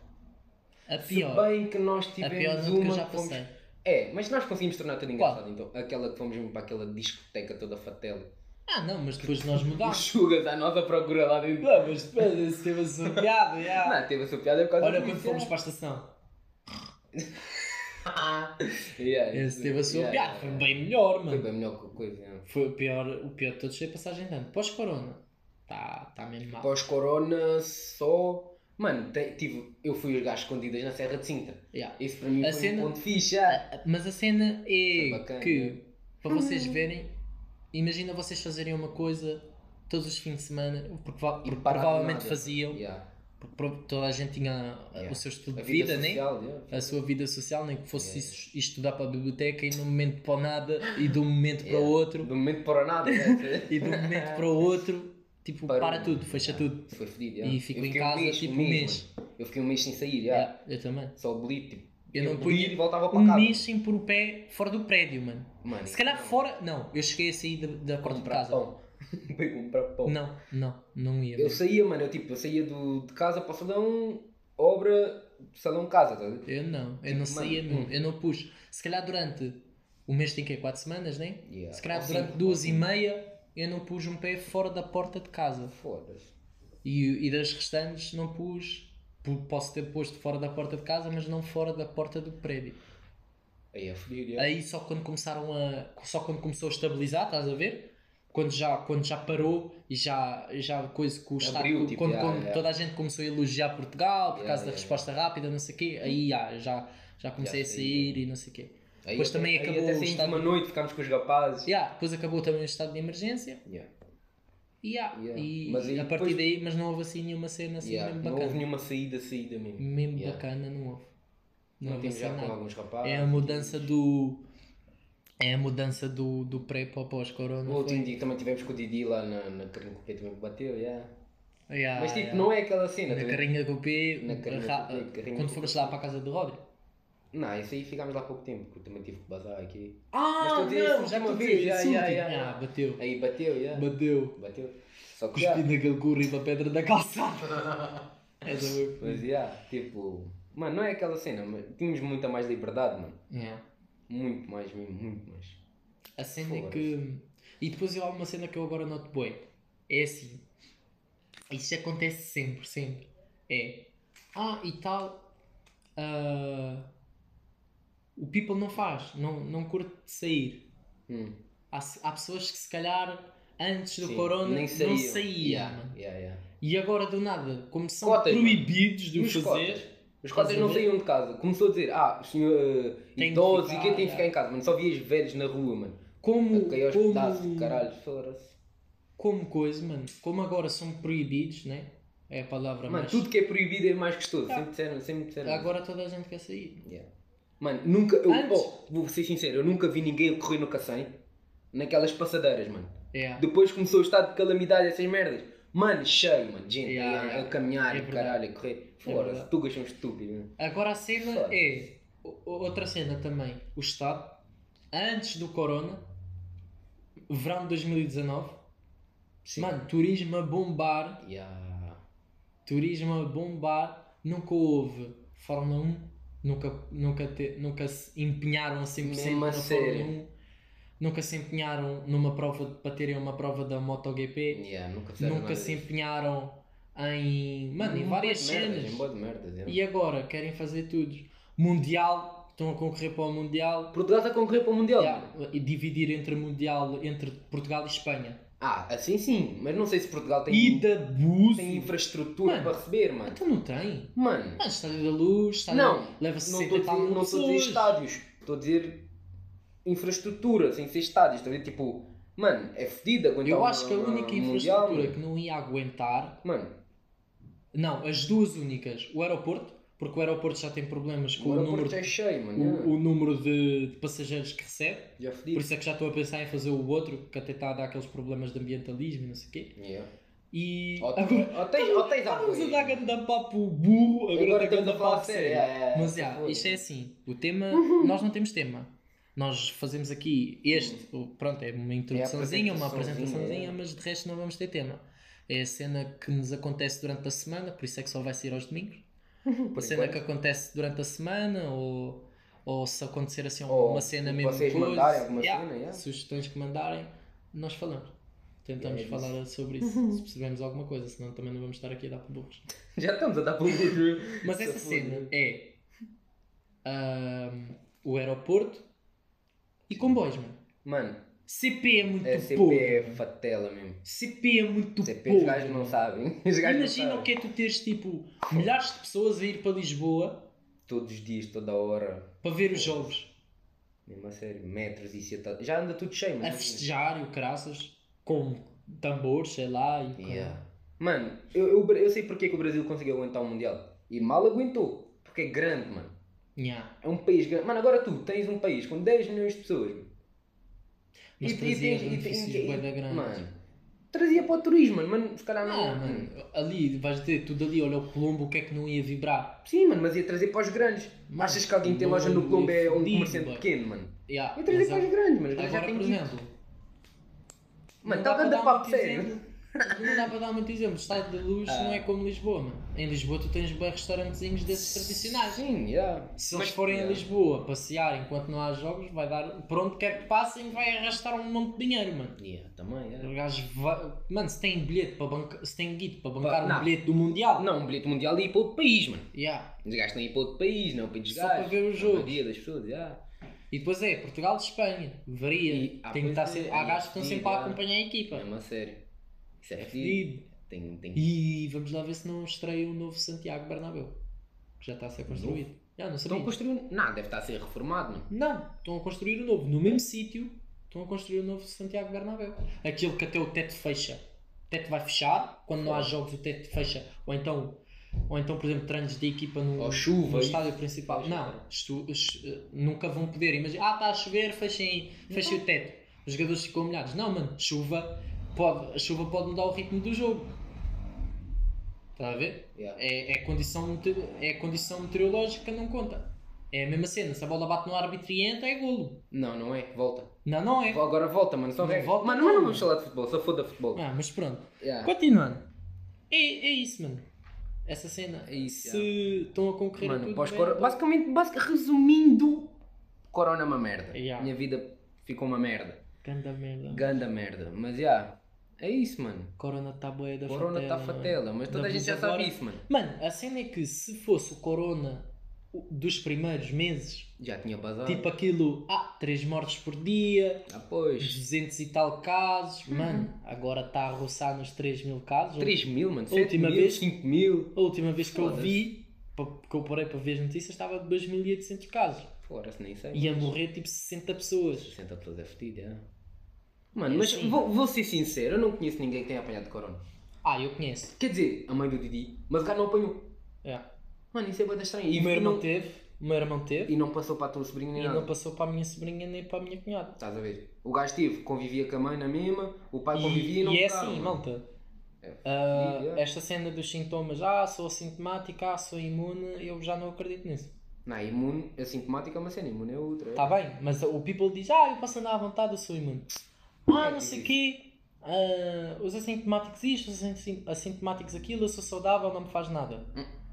A Se pior. bem que nós A tivemos pior noite uma que eu já que fomos- passei. É, mas nós conseguimos tornar tudo Qual? engraçado então. Aquela que fomos mesmo para aquela discoteca toda fatela. Ah, não, mas depois nós Os mudámos. chugas à nossa procura lá dentro. Não, mas depois esse teve a sua piada, já. Não, teve a sua piada por causa Olha quando fomos yeah. para a estação. Yeah, Esse teve a sua yeah, piada. yeah, Foi bem melhor, Foi mano. bem melhor que coisa. yeah. Foi o pior, o pior de todos foi a passagem de ano. Pós-corona. Tá, tá mesmo mal. Pós-corona só. Mano, te- tive, eu fui gajos escondidas na Serra de Sintra. Yeah. Esse para mim A foi cena- um ponto fixe. já. Mas a cena é Foi bacana, que, para vocês verem, imagina vocês fazerem uma coisa todos os fins de semana, porque, porque de provavelmente nada. faziam, Yeah. porque toda a gente tinha Yeah. o seu estudo A de vida, vida social, yeah. a sua vida social, nem que fosse Yeah. estudar para a biblioteca e de um momento para o nada e de um momento para o outro Do momento para nada. né? e de um momento para o outro, tipo, Parou. para tudo, fecha tudo. Foi fedido. E fico em casa, mês, tipo, um um mês. Eu fiquei um mês sem sair, yeah. Eu também. só o. Tipo, Eu ia não punha e voltava para um casa. mês sem pôr o pé fora do prédio, mano. Mano, Se calhar fora, não, eu cheguei a sair da, da porta de casa. pão. Comprar pão. Não, não, não ia. Eu mesmo. saía, mano, eu tipo, eu saía do, de casa para o salão, obra, salão, casa, tá? Eu não, eu Tipo, não saía mano, mesmo, hum. eu não pus. Se calhar durante o mês tem que 4 semanas, né? Yeah. Se calhar durante cinco, duas ou e meia eu não pus um pé fora da porta de casa. Foda-se. E, e das restantes não pus. Posso ter posto fora da porta de casa, mas não fora da porta do prédio. Aí é fodido. Aí só quando começaram a. Só quando começou a estabilizar, estás a ver? Quando já, quando já parou e já, já coisa com o Estado. Abriu, tipo, quando yeah, quando yeah. toda a gente começou a elogiar Portugal por Yeah, causa da resposta rápida, não sei o quê, aí já, já, comecei a sair e não sei o quê. Aí Depois até- também aí acabou até o estado- uma noite, ficámos com os rapazes. Yeah, depois acabou também o estado de emergência Yeah. E, yeah, Yeah. e Mas aí a partir depois- daí, mas não houve assim nenhuma cena assim Yeah. mesmo Não bacana. houve nenhuma saída, saída mesmo. Mesmo Yeah. bacana não houve. Não, Não houve assim já com nada. alguns rapazes. É a mudança do. É a mudança do, do pré para o pós-corona. No último dia também tivemos com o Didi lá na, na carrinha que também bateu, yeah. Yeah, Mas tipo, yeah. não é aquela cena. Na carrinha P, ra- do P, quando do fomos lá para a casa do Rodri. Não, isso aí ficámos lá há pouco tempo, porque eu também tive que bazar aqui. Ah, Mas a não, já última estou a vez, já, já, já, já. Ah, bateu. Aí bateu, yeah. Bateu. Bateu. Só que Cuspi já. naquele curro e na pedra da calçada. Essa foi. Mas yeah, tipo. Mano, não é aquela cena, mas tínhamos muita mais liberdade, mano. Yeah. Muito mais mesmo, muito mais. A cena é Foda-se. que. E depois há uma cena que eu agora noto bem. É assim. Isto acontece sempre, sempre. É. Ah, e tal. ah, o people não faz. Não, não curte sair. Hum. Há, há pessoas que se calhar antes do Sim, corona nem não saíam. saíam. Yeah, yeah, yeah. E agora do nada, como são Cotas, proibidos de o fazer. cotas? Os cotas não saíam de casa. Começou a dizer, ah, os senhor uh, idosos e quem tem yeah. ficar em casa, mano. Só vias velhos na rua, mano. Como, pedaços como, caralho, foda-se. como coisa, mano. Como agora são proibidos, né? É a palavra Mano, mais. tudo que é proibido é mais gostoso. Sempre disseram, sempre disseram. Agora toda a gente quer sair. Yeah. Mano, nunca. Eu, Antes- oh, vou ser sincero, eu nunca vi ninguém a correr no Cacém naquelas passadeiras, mano. É. Depois começou o estado de calamidade, essas merdas. Mano, cheio, mano. Gente Yeah, a, yeah. a caminhar É e caralho, a correr. Fora, verdade. tugas são estúpidos, mano. Agora a cena Foda. é. Outra cena também. O Estado, antes do Corona, verão de 2019, Sim. mano, turismo a bombar. Yeah. Turismo a bombar. Nunca houve Fórmula 1. Nunca, nunca, te, nunca se empenharam a 100% Mesmo na Fórmula. 1. Nunca se empenharam numa prova para terem uma prova da MotoGP. Yeah, nunca nunca se empenharam em, mano, em várias merdas, cenas. merdas, yeah. E agora querem fazer tudo. Mundial, estão a concorrer para o Mundial. Portugal está a concorrer para o Mundial. Yeah, e dividir entre Mundial, entre Portugal e Espanha. Ah, assim sim, mas não sei se Portugal tem, E tem infraestrutura Mano. para receber, mano. Então não tem. Mano, Mano, Estádio da Luz, estádio Não, leva não 60 estou a e dizer, tal mil não estou a dizer pessoas. estádios, estou a dizer infraestrutura, sem ser estádios. Estou a dizer tipo, mano, é fedido aguentar Eu uma- acho que a única mundial, infraestrutura mano. que não ia aguentar. Mano, Não, as duas únicas. O aeroporto, porque o aeroporto já tem problemas com o o, número, é cheio, o, o número de, de passageiros que recebe. Por isso é que já estou a pensar em fazer o outro, que até está a dar aqueles problemas de ambientalismo e não sei o quê. Yeah. E Hotéis- agora hotéis à estamos a dar grande papo burro, agora, Agora estamos a falar sério. sério. é, é, Mas é, já, foi. isto é assim, o tema, nós não temos tema. Nós fazemos aqui este, o- pronto, é uma introduçãozinha, uma apresentaçãozinha, apresentaçãozinha, é. mas de resto não vamos ter tema. É a cena que nos acontece durante a semana, por isso é que só vai sair aos domingos. Por a cena que acontece durante a semana, ou, ou se acontecer assim Ou uma cena mesmo vocês coisa, mandarem alguma yeah, cena, yeah. sugestões que mandarem, nós falamos. tentamos É isso. falar sobre isso, se percebemos alguma coisa, senão também não vamos estar aqui a dar por burros. Já estamos a dar para o Mas essa cena é o aeroporto e comboios, mano. Mano, CP é muito a CP pouco. é fatela mesmo. CP é muito CP pouco. os gajos não sabem. Os gajos Imagina não o que é tu teres tipo milhares de pessoas a ir para Lisboa Todos os dias, toda a hora. para ver os jogos, Mesmo a sério, metros e isso. Já anda tudo cheio, a mas. festejar e o caraças com tambores, sei lá. E. Yeah. Mano, eu, eu, eu sei porque é que o Brasil conseguiu aguentar o Mundial. E mal aguentou. Porque é grande, mano. Yeah. É um país grande. Mano, agora tu tens um país com 10 milhões de pessoas. Mas E- e trazia e benefícios da grandes. Mano, trazia para o turismo, mano. Mano, se calhar não. Ah, mano, ali vais dizer tudo ali, olha o Colombo, o que é que não ia vibrar? Sim, mano, mas ia trazer para os grandes. Mano, Achas que alguém que tem loja no Colombo é um comerciante boy. pequeno, mano? Yeah, Ia trazer mas para os a- grandes, mano. Grandes já Agora, têm por exemplo, Mano, não tá dando dar papo sério. Não dá para dar muito exemplo. Estádio da Luz Ah. não é como Lisboa, mano. Em Lisboa tu tens bem restaurantezinhos desses tradicionais. Sim, yeah. Se Mas- eles forem a yeah. Lisboa passear enquanto não há jogos, vai dar. Por onde quer que passem, vai arrastar um monte de dinheiro, mano. Yeah, também, yeah. O Mano, se tem bilhete para bancar. Se tem guito para bancar um não. bilhete do Mundial. Não, um bilhete mundial e ir para outro país, mano. Yeah. Os gajos têm ir para outro país, não para os Só para ver os A jogos. maioria das pessoas, yeah. E depois é Portugal de Espanha. Varia. E- ah, tem que estar é, sempre... é Há gajos que estão sempre a é. acompanhar a equipa. Mesmo a sério. Isso é É. Tem, tem... E vamos lá ver se não estreia o novo Santiago Bernabéu. Que já está a ser construído. Já, não Estão a construir. Não, deve estar a ser reformado, mano. Não, estão a construir o novo. No mesmo sítio, estão a construir o novo Santiago Bernabéu. Aquele que até o teto fecha. O teto vai fechar, quando não há jogos o teto fecha. Ou então, ou então por exemplo, treinos de equipa no, Ou chuva, no estádio principal. Fecha, Não, cara. estu- es- eh, nunca vão poder. Imagina, ah, está a chover, fechem, fechem o teto. Os jogadores ficam molhados. Não, mano, chuva pode, a chuva pode mudar o ritmo do jogo. Está a ver? Yeah. É, é, condição, é condição meteorológica, não conta. É a mesma cena, se a bola bate no árbitro e entra, é golo. Não, não é. Volta. Não, não é. Agora volta, mano. Só Não volta, mano, não, mas não mano. vamos falar de futebol. Só foda futebol. Ah, mas pronto. Yeah. Continuando. É, é isso, mano. Essa cena. É isso, Se estão a concorrer Mano, tudo, bem, coro... então- basicamente, basic... resumindo, Corona é uma merda. Yeah. Minha vida ficou uma merda. Ganda merda. Ganda merda. Mas já, é isso, mano. Corona está boa da Corona está fatela, fatela, mas toda Da a gente já sabe isso, mano. Mano, a cena é que se fosse o Corona dos primeiros meses, Já tinha bazado. tipo aquilo, ah, 3 mortes por dia, Ah, pois. 200 e tal casos, mano, agora está a roçar nos 3 mil casos. 3 mil, mano. A 7 última mil, vez- 5 mil. A última vez que eu vi, que eu parei para ver as notícias, estava de 2.800 casos. Fora-se, nem sei. Ia morrer tipo 60 pessoas. 60 pessoas é fedido, é. Mano, É mas assim. vou, vou ser sincero, eu não conheço ninguém que tenha apanhado corona. Ah, eu conheço. Quer dizer, a mãe do Didi, mas o cara não apanhou. É. Mano, isso é bem estranho. E o meu e, irmão não, teve, o meu irmão teve, e não passou para a tua sobrinha nem e nada. não passou para a minha sobrinha nem para a minha cunhada. Estás a ver? O gajo teve, convivia com a mãe na mesma, o pai convivia e, E, não e é assim, malta. É é. esta cena dos sintomas, ah, sou assintomática, ah, sou imune, eu já não acredito nisso. Não, imune, assintomática é uma cena, imune é outra. Está bem, mas o people diz, ah, eu posso andar à vontade, eu sou imune. Ah, É não sei o quê, ah, os assintomáticos isto, os assin- assintomáticos aquilo, eu sou saudável, não me faz nada.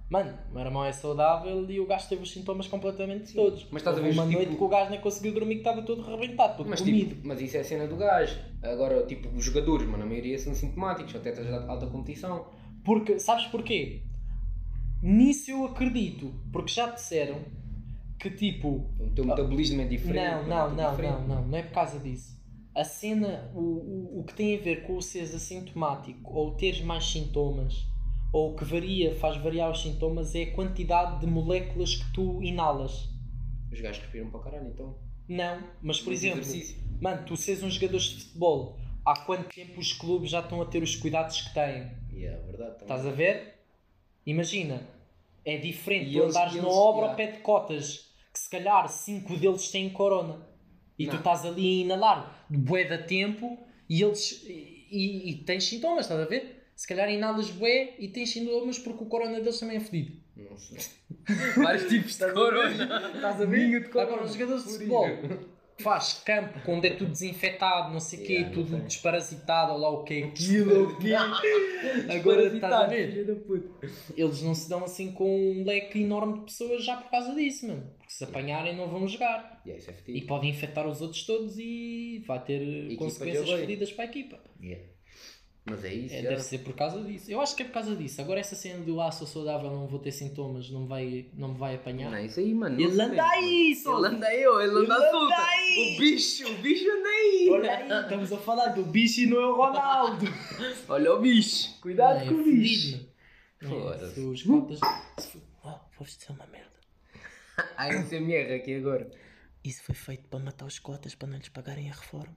Mano, o meu irmão é saudável e o gajo teve os sintomas completamente todos. Mas estás a ver, uma tipo- noite que o gajo nem conseguiu dormir, que estava todo arrebentado, todo Mas, comido. tipo, mas isso é a cena do gajo. Agora, tipo, os jogadores, mano, a maioria são sintomáticos, até estás de alta competição. Porque, sabes porquê? Nisso eu acredito, porque já disseram que tipo, O teu metabolismo é diferente. Não, mano, não, é tudo não, diferente. não, não, não é por causa disso. A cena, o, o, o que tem a ver com o seres assintomático ou teres mais sintomas, ou o que varia, faz variar os sintomas, é a quantidade de moléculas que tu inalas. Os gajos respiram para caralho, então. Não, mas por Muito exemplo, exercício. mano, tu seres um jogador de futebol, há quanto tempo os clubes já estão a ter os cuidados que têm? E é verdade. também. Estás a ver? Imagina, é diferente E tu eles- andares e na eles- obra ao yeah. pé de cotas, que se calhar 5 deles têm corona, e tu Não. estás ali a inalar de bué da tempo e eles e, e- tens sintomas, estás a ver? Se calhar inalas bué e tens sintomas porque o corona deles também é fedido. Não sei. Vários tipos de corona. Estás a corona. Agora os jogadores de futebol faz campo onde é tudo desinfetado, não sei o quê, Yeah, não tudo sei. desparasitado, ou lá o quê, aquilo, o quê. Agora estás a ver? Eles não se dão assim com um leque enorme de pessoas já por causa disso, mano. Porque se apanharem não vão jogar. Yeah, é E podem infectar os outros todos e vai ter Equipa consequências fodidas para a equipa. Yeah. Mas é isso, É, deve ser por causa disso. Eu acho que é por causa disso. Agora essa cena do ah, sou saudável, não vou ter sintomas, não me vai, não me vai apanhar. Não, isso aí, mano. Ele anda aí, só. Ele anda aí, ele anda aí. O bicho, o bicho anda aí. Olha aí, estamos a falar do bicho e não é o Ronaldo. Olha o bicho. Cuidado Não, é com o bicho. mano. Não, Foda-se. se os cotas. se for- Oh, vou-vos dizer uma merda. Ai, isso é merda aqui agora. Isso foi feito para matar os cotas para não lhes pagarem a reforma.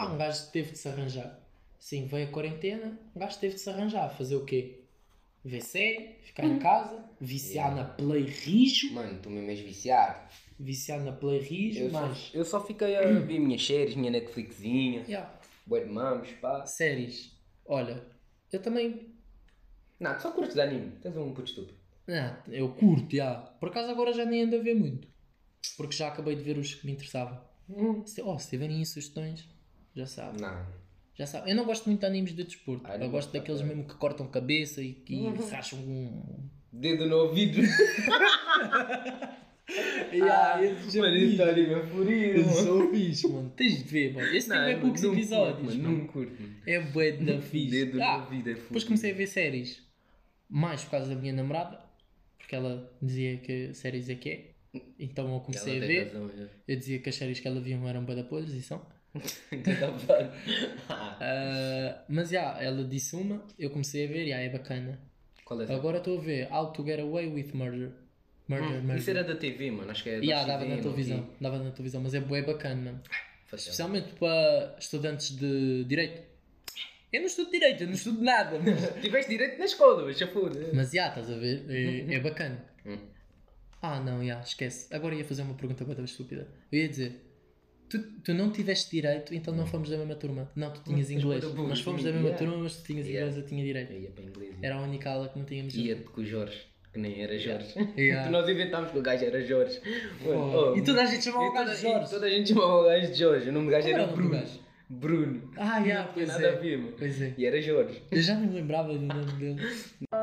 Pá, um gajo teve de se arranjar. Sim, veio a quarentena, um gajo teve de se arranjar. Fazer o quê? Ver série, ficar em casa, viciar na Play Rijo, Mano, tu mesmo és viciado. viciar na Play Rijo, Eu só, mas. eu só fiquei a ver minhas séries, minha Netflixinha, Yeah. bué de mamos, pá. Séries. Olha, eu também. Não, tu só curtes de anime. Tens um puto estúpido. Ah, eu curto, já. Por acaso agora já nem ando a ver muito. Porque já acabei de ver os que me interessavam. Se, oh, se tiverem aí sugestões, já sabe. Não. Já sabe. Eu não gosto muito de animes de desporto. Ah, não eu gosto gosto, daqueles mesmo que cortam cabeça e que racham um. Dedo no ouvido. Ah, esses são mano, esse anime é furido, mano. são fixe, mano. Tens de ver, mano. Esse tem Não, bem mano, poucos não episódios. curto, mano. Não curto. É bué da fixe. Dedo no Ah, ouvido é depois furido. comecei a ver séries. Mais por causa da minha namorada. Porque ela dizia que séries é que é. Então eu comecei Ela a ver. razão, já. Eu dizia que as séries que ela viam eram bué da podres e são. Ah, Ah, mas já, ela disse uma, eu comecei a ver e ah, é bacana. Qual é? Agora estou a ver How to Get Away with Murder. Murder, Hum, Murder. Isso era da TV, mano. Acho que é da Yeah, dava TV, na televisão, vi. dava na televisão, mas é bué bacana, mano. Faz Especialmente para estudantes de Direito. Eu não estudo Direito, eu não estudo nada, mas... Tiveste direito na escola, mas já foda. Mas já, estás a ver? É, é bacana. Hum. Ah, não, já, esquece. Agora ia fazer uma pergunta bem estúpida. Eu ia dizer, tu, tu não tiveste direito, então não fomos da mesma turma. Não, tu tinhas Mas inglês. Nós fomos da mesma yeah. turma, mas tu tinhas Yeah. inglês, eu tinha direito. Eu ia para inglês. Era a única aula que não tínhamos. Ia com o Jorge, que nem era Jorge. Yeah. Nós inventámos que o gajo era Jorge. Oh, oh, e toda a gente chamava o gajo de Jorge. Toda a gente chamava o gajo de Jorge. O nome do gajo Qual era era Bruno. gajo? Bruno. Ah, tinha pois nada é. a ver, mano. Pois é. E era Jorge. Eu já não me lembrava do nome dele.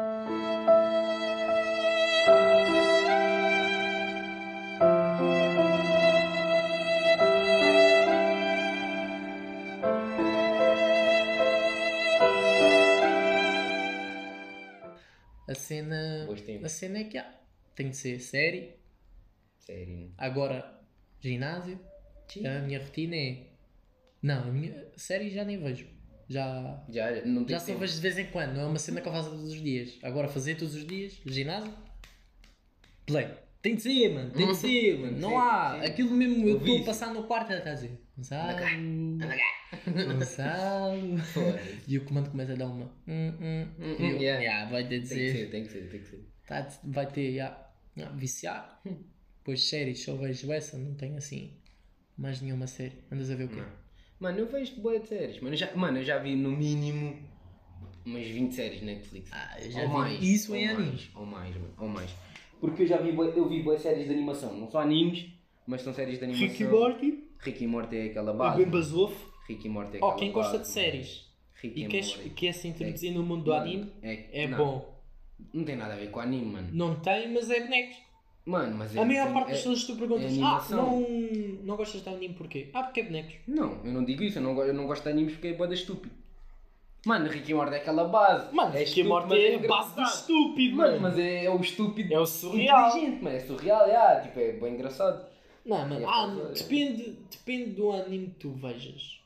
tempos. A cena é que há. Tem de ser série. Sério. Agora, ginásio. A minha rotina é. Não, a minha série já nem vejo. Já. Já, Já só tempo. vejo de vez em quando, não é uma cena que eu faço todos os dias. Agora, fazer todos os dias, ginásio, play. Tem de ser, mano, tem de ser, mano. Não Sim, há. sim. Aquilo mesmo, eu estou a passar no quarto e ela está a dizer: Gonçalo, Gonçalo. E o comando começa a dar uma. Hum, hum. Hum, hum, yeah. "Yeah, vai ter de Tem que ser. ser, tem que ser, tem que ser. Tá, vai ter, yeah, yeah, viciar. Depois séries, só vejo essa, não tenho assim mais nenhuma série. Andas a ver o quê? Não. Mano, eu vejo boa de séries. Mano eu, já, mano, eu já vi no mínimo umas 20 séries na Netflix. Ah, eu já ou vi mais. isso ou em mais, animes. Ou mais, mano. Ou mais. Porque eu já vi, eu vi boas séries de animação. Não só animes, mas são séries de animação. Rick e Morty, Rick e Morty é aquela é base. bem basofo. Rick e Morty é Oh, aquela quem gosta de séries Rick e e quer, quer se introduzir no mundo do Mano, anime, é não, bom. Não tem nada a ver com anime, mano. Não tem, mas é bonecos. Mano, mas é. A maior tem- parte das é- pessoas tu perguntas, é ah, animação." não, não gostas de anime porquê? Ah, porque é bonecos. Não, eu não digo isso, eu não, eu não gosto de animes porque é boa estúpido. Mano, Rick e Morty é aquela base. Mano, é Rick estúpido, Morty mas é a base do estúpido, Mano, mano. mas é, é o estúpido É o surreal. inteligente, mano. É surreal, é, tipo, é bem engraçado. Não, mano, É, ah, pois é. depende, depende do anime que tu vejas.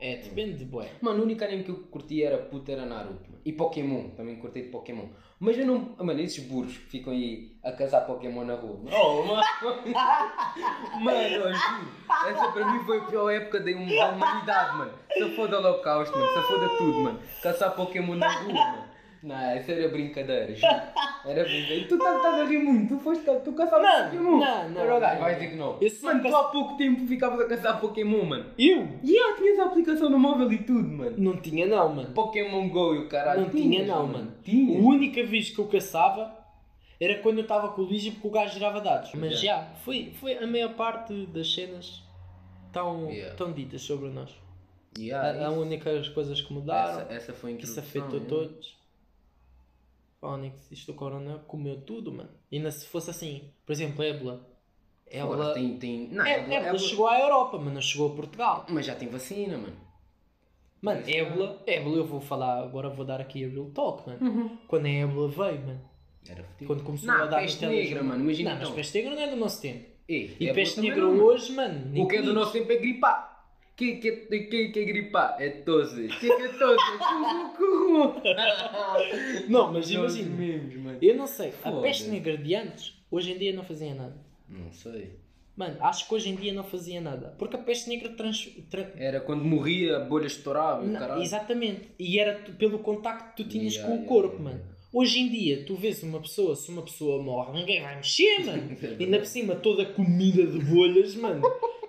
É, depende de bué. Mano, o único anime que eu curti era puta era Naruto. E Pokémon, também curti de Pokémon. Mas eu não. Mano, esses burros que ficam aí a caçar Pokémon na rua. Oh, mano. mano, eu. Essa para mim foi a pior época da hum- da humanidade, mano. Se foda Holocausto, mano. Se foda tudo, mano. Caçar Pokémon na rua, mano. Não, isso era brincadeira, juro. Era. E tu estás estás a rir muito. Tu foste tu caçavas Não, Pokémon. não, não, Era o gajo, não. vais dizer que não. Mano, tu há pouco tempo ficavas a caçar Pokémon, mano. Eu? E yeah, tinhas a aplicação no móvel e tudo, mano. Não tinha não, mano. Pokémon Go e o caralho. Não tinha não, mano. Tinha. A única vez que eu caçava era quando eu estava com o Luigi porque o gajo gerava dados. Mas já, foi, foi a maior parte das cenas tão, Yeah. tão ditas sobre nós. Yeah, a, a única coisas que mudaram, essa, essa foi a que isso introdução. afetou yeah. todos. Isto do corona comeu tudo, mano. E ainda se fosse assim, por exemplo, ébola. Ébola, Tem, tem... Não, ébola, ébola ébola- chegou à Europa, mas não chegou a Portugal. Mas já tem vacina, mano. Mano, Isso, ébola, ébola, eu vou falar, agora vou dar aqui a real talk, mano. Uhum. Quando a ébola veio, mano. Era fodido. Quando começou Não, a dar peste negra, mano, imagina Não, então. mas peste negra não é do nosso tempo. E ébola peste negra hoje, mano. O que é do nosso tempo é gripar. Que que que que é gripar? É tosse. Que que é tosse? Não, mas imagina. mesmos, mano. Eu não sei, a peste negra de antes, hoje em dia não fazia nada. Não sei. Mano, acho que hoje em dia não fazia nada. Porque a peste negra trans. tra- Era quando morria, a bolha estourava e o Não, caralho. exatamente. E era pelo contacto que tu tinhas Yeah, com o yeah, corpo, yeah, mano. Hoje em dia, tu vês uma pessoa, se uma pessoa morre, ninguém vai mexer, mano. É Ainda por cima, toda comida de bolhas, mano.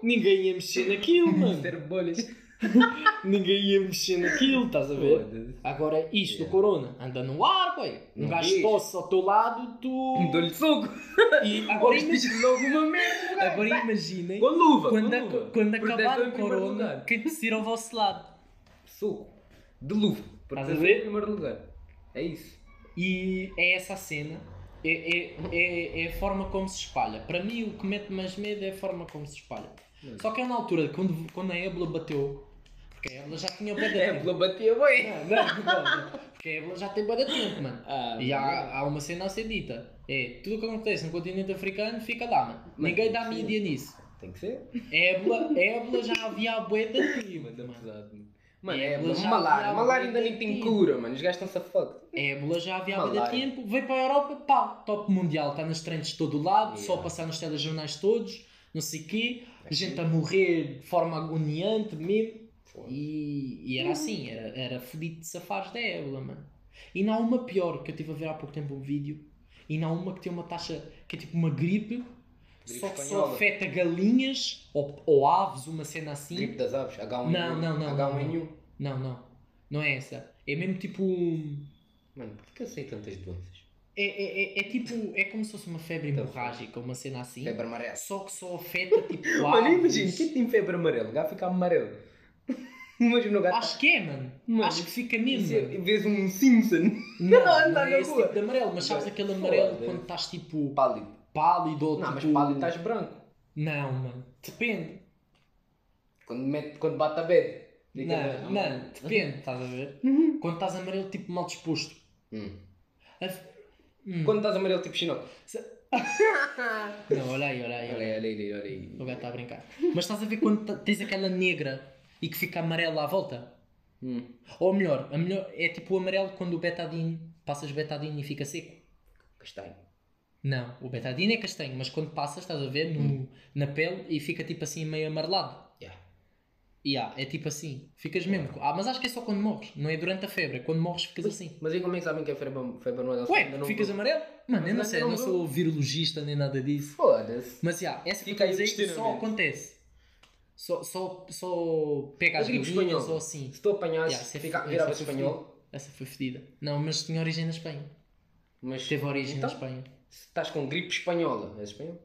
Ninguém ia mexer naquilo, mano. Ter bolhas. Ninguém ia mexer naquilo, estás a ver? Agora, isto do Yeah. corona, anda no ar, boy. Um Não gajo tosse ao teu lado, tu. Dou-lhe soco. E agora, imagina, diz logo uma merda. agora imaginem Com luva. quando, com a- luva. quando acabar o corona, quem tossir ao vosso lado. Soco. De luva. Porque Estás a ver? em primeiro lugar. É isso. E é essa a cena. É, é, é, é a forma como se espalha. Para mim, o que mete mais medo é a forma como se espalha. Hum. Só que é na altura, quando, quando a ébola bateu, porque a ébola já tinha bué de tempo. pela batia bem. Não, não, não, não. Porque a ébola já tem bué de tempo, mano. Ah, E há, há uma cena a ser dita. É, tudo o que acontece no continente africano fica lá, mano. Mas Ninguém dá mídia nisso. Tem que ser. Ébola, ébola já havia a bué de tempo, Mano, mano. É, é, mas já malária. Malária ainda nem tem cura, mano. Os gajos estão safados. Ébola já havia há tempo, veio para a Europa, pá, top mundial, está nas trends de todo o lado, só Yeah. passar nos telejornais todos, não sei o quê, gente a morrer de forma agoniante mesmo. E, e era assim, era, era fodido de safares da ébola, mano. E não há uma pior, que eu estive a ver há pouco tempo um vídeo, e não há uma que tem uma taxa, que é tipo uma Gripe só que só afeta galinhas ou, ou aves, uma cena assim. Gripe das aves. H1N1. Não, não, não, H1N1. Não, não, não é essa. É mesmo tipo... Mano, por que eu sei tantas doenças? É, é, é, é tipo, é como se fosse uma febre Então, hemorrágica, uma cena assim. Febre amarela. Só que só afeta tipo Mano, aves. imagina, quem tem febre amarela? O gato fica amarelo. imagina o gato. Acho que é, mano. Mano, Acho que fica mesmo. É- mano. De um Simpson. Não, anda não na é esse tipo de amarelo, mas sabes aquele amarelo quando estás tipo Pálido. Pálido ou Não, tipo... mas pálido estás branco. Não, mano. Depende. Quando, mete, quando bate a bed. Fica- Não, não, depende, estás a ver? Quando estás amarelo tipo mal disposto. Hum. A- Hum. Quando estás amarelo tipo chinoca. Não, olha aí, olha aí. Olha Olha aí. olha aí, olha aí. O gato está a brincar. Mas estás a ver quando tens aquela negra e que fica amarela à volta? Hum. Ou melhor, a melhor é tipo o amarelo quando o betadine passas betadine e fica seco. Castanho. Não, o betadine é castanho, mas quando passas, estás a ver, no, na pele e fica tipo assim meio amarelado. Yeah. E ah, é tipo assim, ficas mesmo. Ah, mas acho que é só quando morres, não é durante a febre, é quando morres ficas assim. Mas aí como é que sabem que é febre, febre amarela? Ué, Ainda não ficas amarelo? Mano, eu não Mas sei, não não sou virologista nem nada disso. Foda-se. Mas já, essa Fica a aí dizer só acontece. Só, só, só pega A as galinhas ou assim. Se tu apanhasses, Yeah, essa fica, virava espanhol. Essa foi fedida. Não, mas tinha origem na Espanha. Mas Teve origem então, na Espanha. Se estás com gripe espanhola, és espanhol?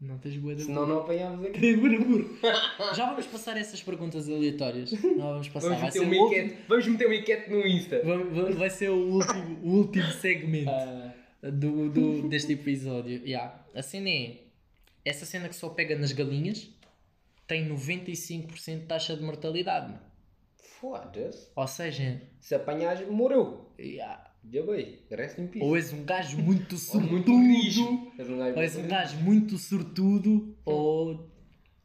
Não tens boa da Senão não apanhavas aqui. Burro. Já vamos passar essas perguntas aleatórias. Não vamos passar. Vamos Vai meter, o último, enquete, vamos meter uma enquete no Insta. vai- ser o último, o último segmento Ah, do, do- deste episódio. Yeah. A cena é. Essa cena que só pega nas galinhas tem 95% de taxa de mortalidade. Foda-se. Ou seja, Se apanhares, morreu. yeah. Já bem. Rest in peace. ou és um gajo muito Ou sortudo, muito. És um gajo ou és um gajo muito sortudo, ou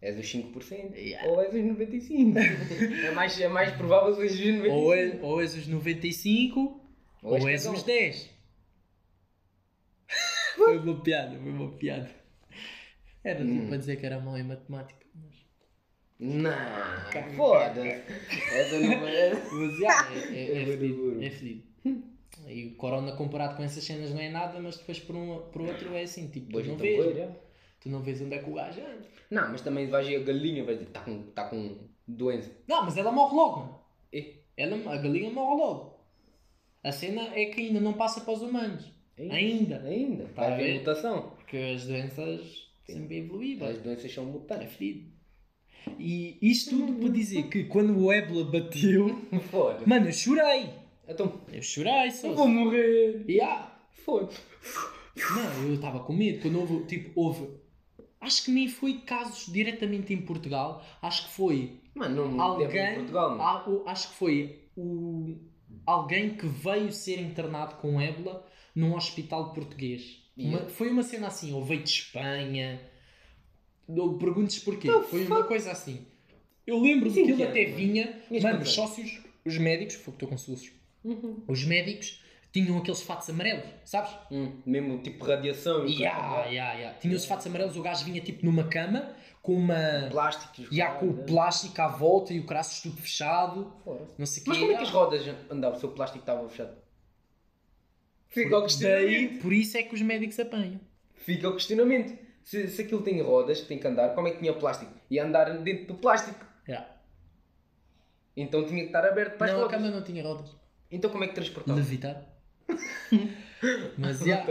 És os 5% Yeah. ou és os 95%. é, mais, é mais provável seres os 95%. ou, é, ou és os 95 ou és cagão. os 10. foi uma piada, foi uma piada. Era tipo Hum. a dizer que era mau em matemática. Mas, Não, foda-se. Essa não é. mas já, é, é, é, É fedido. É. E o Corona comparado com essas cenas não é nada, mas depois por, um, por outro é assim, tipo, tu Pois não então, vês. pois. Tu não vês onde é que o gajo anda. Não, mas também vais ver a galinha, vais dizer, está com, tá com doença. Não, mas ela morre logo, mano. E, Ela, a galinha morre logo. A cena é que ainda não passa para os humanos. Ainda. Ainda. Tá a Vai haver ver? mutação. Porque as doenças sempre evoluíram. As doenças são É mutantes. fedido. E isto tudo para dizer que quando o ébola bateu, Foda-se. mano, eu chorei. Então, Eu chorei só. eu vou morrer. Yeah. Foda-se. Não, eu estava com medo. Quando houve, tipo, houve acho que nem foi casos diretamente em Portugal, acho que foi Mano, não em alguém, Portugal, mano. o- acho que foi o, alguém que veio ser internado com ébola num hospital português. Uma- foi uma cena assim, ou veio de Espanha. Não perguntes porquê. The foi uma coisa assim. Eu lembro Sim, que que ele até ano, vinha. Tinhas Mano, quantos os sócios, os médicos, foi que estou com sócios. Os médicos tinham aqueles fatos amarelos, sabes? Hum, mesmo tipo radiação e Ya, ya, ya. Tinha os fatos amarelos, o gajo vinha tipo numa cama com uma. plásticos. Ya, com o plástico à volta e o craço tudo fechado. Fora-se. Não sei o quê. Mas como é que as rodas andavam se o plástico estava fechado? Fica o Daí, questionamento. por isso é que os médicos apanham. Fica o questionamento. Se, se aquilo tem rodas que tem que andar, como é que tinha plástico? Ia andar dentro do plástico. Ya. Então tinha que estar aberto para as Não, a rodas. cama não tinha rodas. Então como é que transportava? Levitar. Mas já,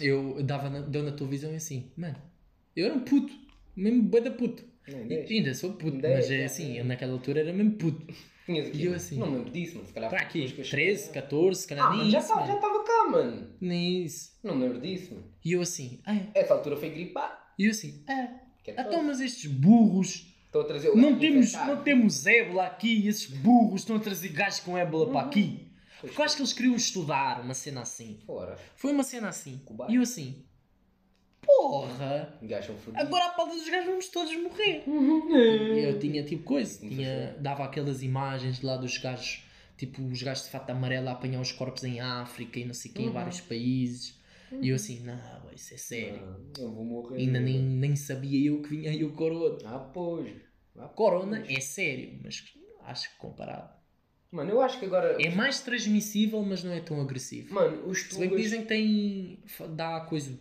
eu dava na, deu na televisão e assim, mano, eu era um puto, mesmo bué da puto. E, ainda sou puto, Dez, mas é assim, eu naquela altura era mesmo puto. Tinhas aqui. E eu assim? Não me lembro disso, mas se calhar Para foi aqui, depois que eu 13, cheguei. 14, se calhar Ah, nem mano, já isso, estava já estava cá, mano. Nem isso. Não me lembro disso, mano. E eu assim, ah, é. Essa altura foi gripar. E eu assim, ah, Que é então todo. mas estes burros, Estou a trazer o não temos, não temos ébola aqui, esses burros estão a trazer gajos com ébola para aqui. Pois Porque eu acho que eles queriam estudar uma cena assim. Fora. Foi uma cena assim. E eu assim, porra, agora a pauta dos gajos vamos todos morrer. E eu tinha tipo coisa, tinha, dava aquelas imagens de lá dos gajos, tipo os gajos de fato amarelo a apanhar os corpos em África e não sei o quê, em Uhum. vários países. E eu assim, não, isso é sério. Ah, Eu vou morrer. Ainda nem, nem sabia eu que vinha aí o corona. Ah, pois. Ah, Corona pois. é sério, mas acho que comparado. Mano, eu acho que agora. É mais transmissível, mas não é tão agressivo. Mano, os Se bem que tugas. dizem que tem. dá coisa.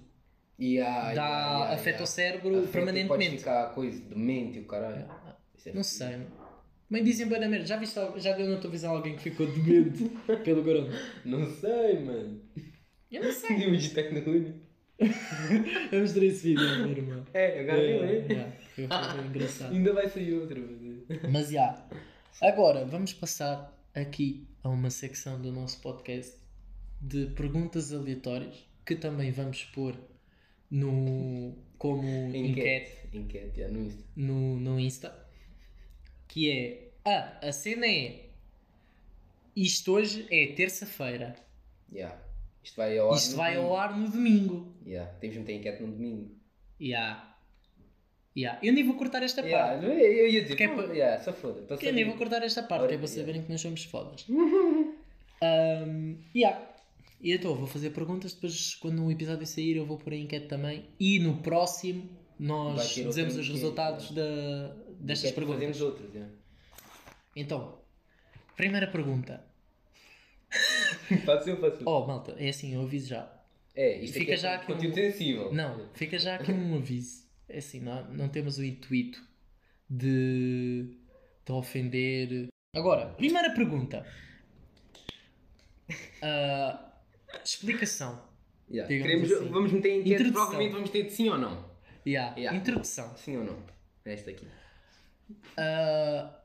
Yeah, dá yeah, yeah, afeta yeah. o cérebro Podes permanentemente. ficar coisa demente e o caralho. Isso é Não sei. Mas dizem bem da merda. Já viste, já deu na televisão alguém que ficou demente pelo corona? Não sei, mano. Eu não sei. Tínhamos de tecnologia. Eu mostrei esse vídeo ao meu irmão. É, agora É, viu, é? foi, foi engraçado. Ainda vai sair outra vez. Mas já. Agora vamos passar aqui a uma secção do nosso podcast de perguntas aleatórias que também vamos pôr no como enquete Enquete, já, no Insta. no, no Insta. Que é ah, a cena é isto hoje é terça-feira. Yeah. Isto vai ao ar. Isto no vai domingo. ao ar no domingo. Yeah. Temos de meter enquete no domingo. Yeah. Yeah. Eu nem vou cortar esta Yeah, parte. é- eu ia dizer, Que é pô, pa- yeah, só foda. para Eu nem saber. vou cortar esta parte, que é para Ora, saberem que nós somos fodas. um, yeah. E então, vou fazer perguntas, depois quando o episódio sair eu vou pôr a enquete também. E no próximo nós dizemos os resultados da, destas perguntas. Fazemos outras. Então, primeira pergunta. Faz eu, faço eu. Oh, malta, é assim, eu aviso já. É, isto Fica aqui já é aqui um- conteúdo sensível. Não, fica já aqui um aviso. É assim, não, não temos o intuito de, de ofender. Agora, primeira pergunta. Ah, explicação. Yeah. Queremos, assim. Vamos meter enquete, Introdução. provavelmente vamos ter de sim ou não. Yeah, Yeah. Introdução. Sim ou não? Esta aqui. Ah,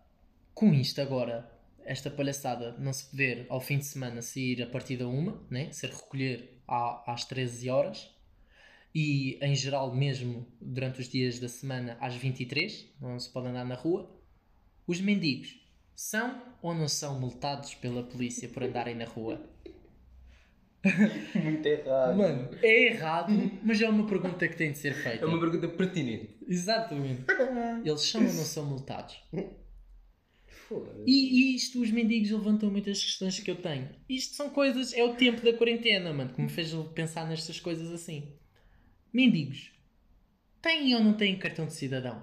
com isto agora, esta palhaçada não se poder ao fim de semana sair a partir da uma, né? ser recolher à, às 13 horas e em geral mesmo durante os dias da semana às 23, não se pode andar na rua. Os mendigos são ou não são multados pela polícia por andarem na rua? Muito errado. Mano, é errado, mas é uma pergunta que tem de ser feita. É uma pergunta pertinente. Exatamente. Eles são ou não são multados? E, e isto, os mendigos levantam muitas questões que eu tenho. Isto são coisas, é o tempo da quarentena, mano, que me fez pensar nestas coisas assim. Mendigos, têm ou não têm cartão de cidadão?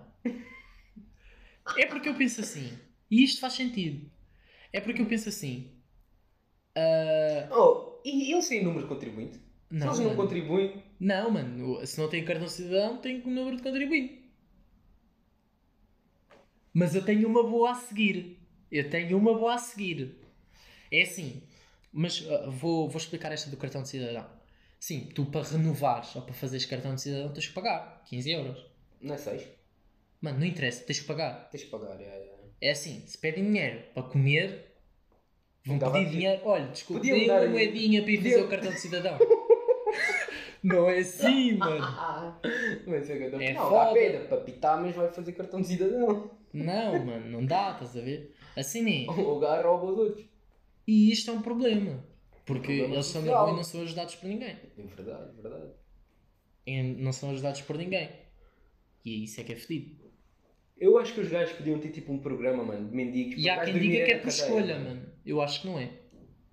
É porque eu penso assim, e isto faz sentido. É porque eu penso assim. ah, Oh, e eles têm número de contribuinte? Se não, eles não mano. contribuem, não, mano, se não tem cartão de cidadão, tem o número de contribuinte. Mas eu tenho uma boa a seguir. Eu tenho uma boa a seguir. É assim, mas ah, vou, vou explicar esta do cartão de cidadão. Sim, tu para renovares ou para fazeres cartão de cidadão tens que pagar 15 euros. não é 6. Mano, não interessa, tens que pagar. Tens de pagar. É, é. É assim, se pedem dinheiro para comer, vão Dava pedir dinheiro. Olha, desculpa, dê dar uma moedinha para ir fazer o cartão de cidadão. Não é assim, mano. Mas é que eu É não, foda. dá pena, para pitar, mas vai fazer cartão de cidadão. Não, mano, não dá, estás a ver? Assim é. O gajo rouba os outros. E isto é um problema. Porque problema eles são na rua e não são ajudados por ninguém. É verdade, é verdade. E não são ajudados por ninguém. E isso é que é fedido. Eu acho que os gajos podiam ter tipo um programa, mano, de mendigos. E há quem diga que é por escolha, mano. Eu acho que não é.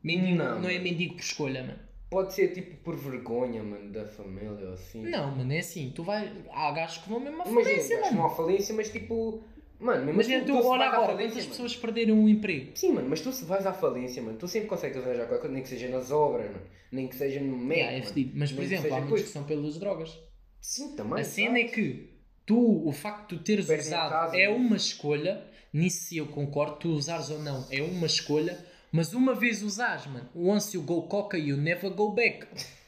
Mendigo Não. não, é mendigo por escolha, mano. Pode ser tipo por vergonha, mano, da família ou assim. Não, mano, é assim. Tu vai. Há gajos que vão mesmo à Imagina, falência, gajos mano. vão à falência, mas tipo. Mano, mesmo Imagina, tu, tu, tu olha à agora, falência, quantas pessoas perderam um emprego? Sim, mano, mas tu se vais à falência, mano, tu sempre consegues arranjar qualquer coisa, nem que seja nas obras, mano. Nem que seja no médico. Yeah, é fedido. Mas, por exemplo, há muitos coisa. que são pelas drogas. Sim, também. A cena é que tu, o facto de tu teres Perdem usado casa, é uma escolha, nisso eu concordo, tu usares ou não é uma escolha, mas uma vez usares, mano, once you go coca you never go back.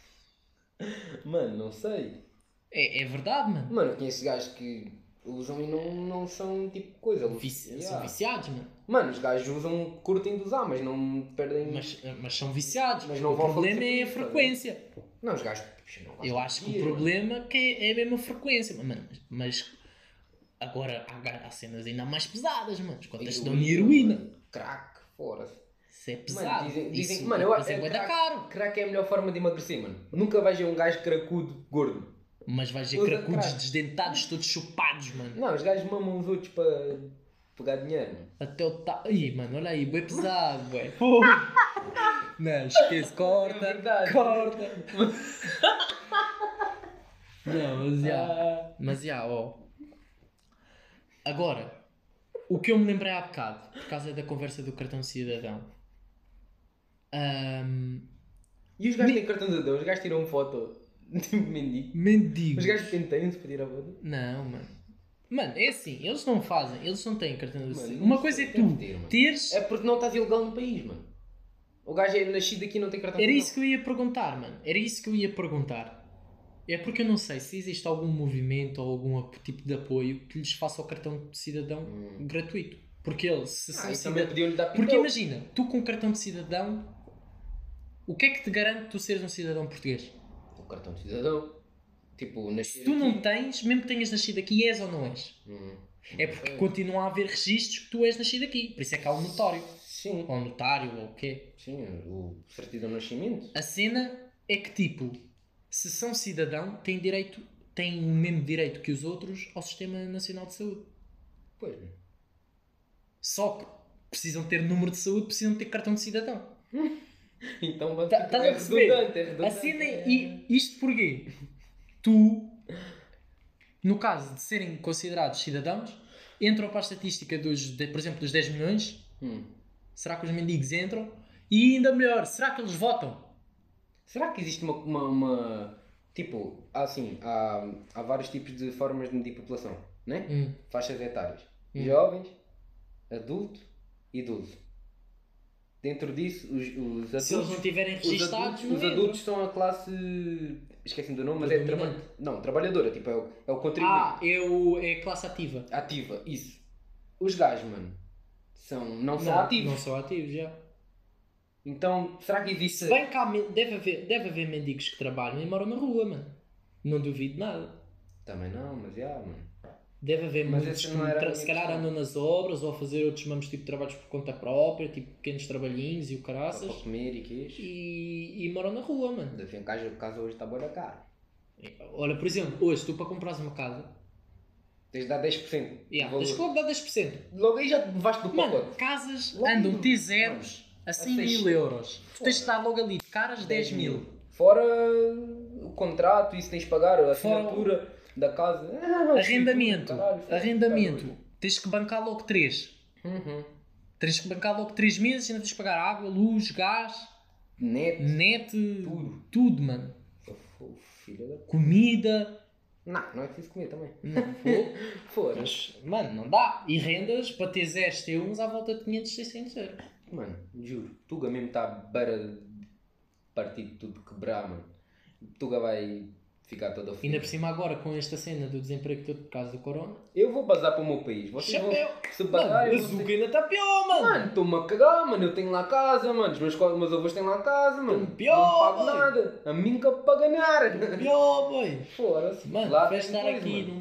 Mano, não sei. É, é verdade, mano. Mano, eu conheço gajos que usam e não, não são tipo coisa. Vici- Yeah. São viciados, mano. Mano, os gajos usam, curtem de usar, mas não perdem. Mas, mas são viciados. Mas não o problema é a tá frequência. Não, os gajos. não Eu acho que o problema que é, é mesmo a frequência. Mano, mas agora há, há cenas ainda mais pesadas, mano. Quantas dão heroína? mano. Crack, fora-se. Isso é pesado. dizem- dizem- Isso, mano, eu mas acho- é é crack- caro. Crack é a melhor forma de emagrecer, mano. Nunca vais ver um gajo cracudo gordo. Mas vais ver cracudos desdentados, todos chupados, mano. Não, os gajos mamam os outros para pegar dinheiro, mano. Até o ta... Ih, mano, olha aí, bem pesado, bué. Não, esquece, corta, É verdade. corta. Não, mas já. Ah, Mas já, ó. Agora, o que eu me lembrei há bocado, por causa da conversa do cartão cidadão. Ahm, E os gajos têm cartão de cidadão, os gajos tiram foto mendigo. mendigo. Os gajos penteiam-se para tirar foto. Não, mano. Mano, é assim, eles não fazem, eles não têm cartão de cidadão. Uma coisa é tu ter, teres. É porque não estás ilegal no país, mano. O gajo é nascido aqui e não tem cartão de Era cidadão. isso que eu ia perguntar, mano. Era isso que eu ia perguntar. É porque eu não sei se existe algum movimento ou algum tipo de apoio que lhes faça o cartão de cidadão Hum. gratuito. Porque eles, se Ah, cidadãos. podiam-lhe dar Porque imagina, tu com cartão de cidadão, o que é que te garante tu seres um cidadão português? Cartão de cidadão. Tipo, nascer Se tu não aqui. tens, mesmo que tenhas nascido aqui, és ou não és? Hum. É porque continua a haver registros que tu és nascido aqui. Por isso é que há um notório. Sim. Ou um notário, ou o quê. Sim, o certidão de nascimento. A cena é que, tipo, se são cidadão, têm direito, têm o mesmo direito que os outros ao Sistema Nacional de Saúde. Pois. Só que precisam ter número de saúde, precisam ter cartão de cidadão. Então, vai Tá- estás a perceber? é. A cena é, e isto porquê? Tu, no caso de serem considerados cidadãos, entram para a estatística dos, de- por exemplo, dos 10 milhões. Hum. Será que os mendigos entram? E ainda melhor, será que eles votam? Será que existe uma, uma, uma- Tipo, há assim, há, há vários tipos de formas de medir população, né? Hum. Faixas etárias. Hum. Jovens, adulto e idoso. Dentro disso, os, os adultos... Se eles não tiverem os registados, adultos, não os entram. adultos são a classe... Esqueci do nome, mas é... Traba... Predominante. Não, trabalhadora. Tipo, é o, é o contribuinte. Ah, é, o, é a classe ativa. Ativa, isso. Os gajos, mano, são, não, são não, ativos. Não são ativos, já. Então, será que existe... Bem cá, deve haver, deve haver mendigos que trabalham e moram na rua, mano. Não duvido nada. Também não, mas já, mano. Deve haver Mas muitos que se calhar andam nas obras ou a fazer outros mesmos tipo de trabalhos por conta própria, tipo pequenos trabalhinhos e o caraças. para comer e queijo. E, e moram na rua, mano. Ainda vem casa, casa hoje está boa da cara. Olha, por exemplo, hoje tu para comprares uma casa, Tens de dar 10%. yeah, tens que logo dar 10%. Logo aí já levaste do Mano, pacote. casas Logo andam no- T0 a mano, 100 seis- mil euros. Tu tens de dar logo ali de caras 10 mil. Fora o contrato, isso tens de pagar, a Fora assinatura da casa. Ah, Arrendamento. caralho, tá Arrendamento. Tens que bancar logo 3. Uhum. Tens que bancar logo 3 meses, ainda tens que pagar água, luz, gás, Net. net, Tudo. tudo, mano. Da... Comida. Não, não é preciso comer também. Não. Fora. Mas, mano, não dá. E rendas para ter 0 T1 à volta de 500, 600 euros. Mano, juro. Tuga mesmo está partir de tudo quebrar, mano. Tuga vai ficar toda Ainda fodida. por cima agora com esta cena do desemprego todo por causa do corona. Eu vou bazar para o meu país. Vocês vão Chapéu! se Mano, Zuca ainda está pior, mano! Mano, estou-me a cagar, mano. Eu tenho lá casa, mano. Os meus, meus avós têm lá casa, mano. Pior, não pago boy. nada. A mim que para ganhar. Pior, boy! Fora-se. Mano, Lá vais estar coisa, aqui mano.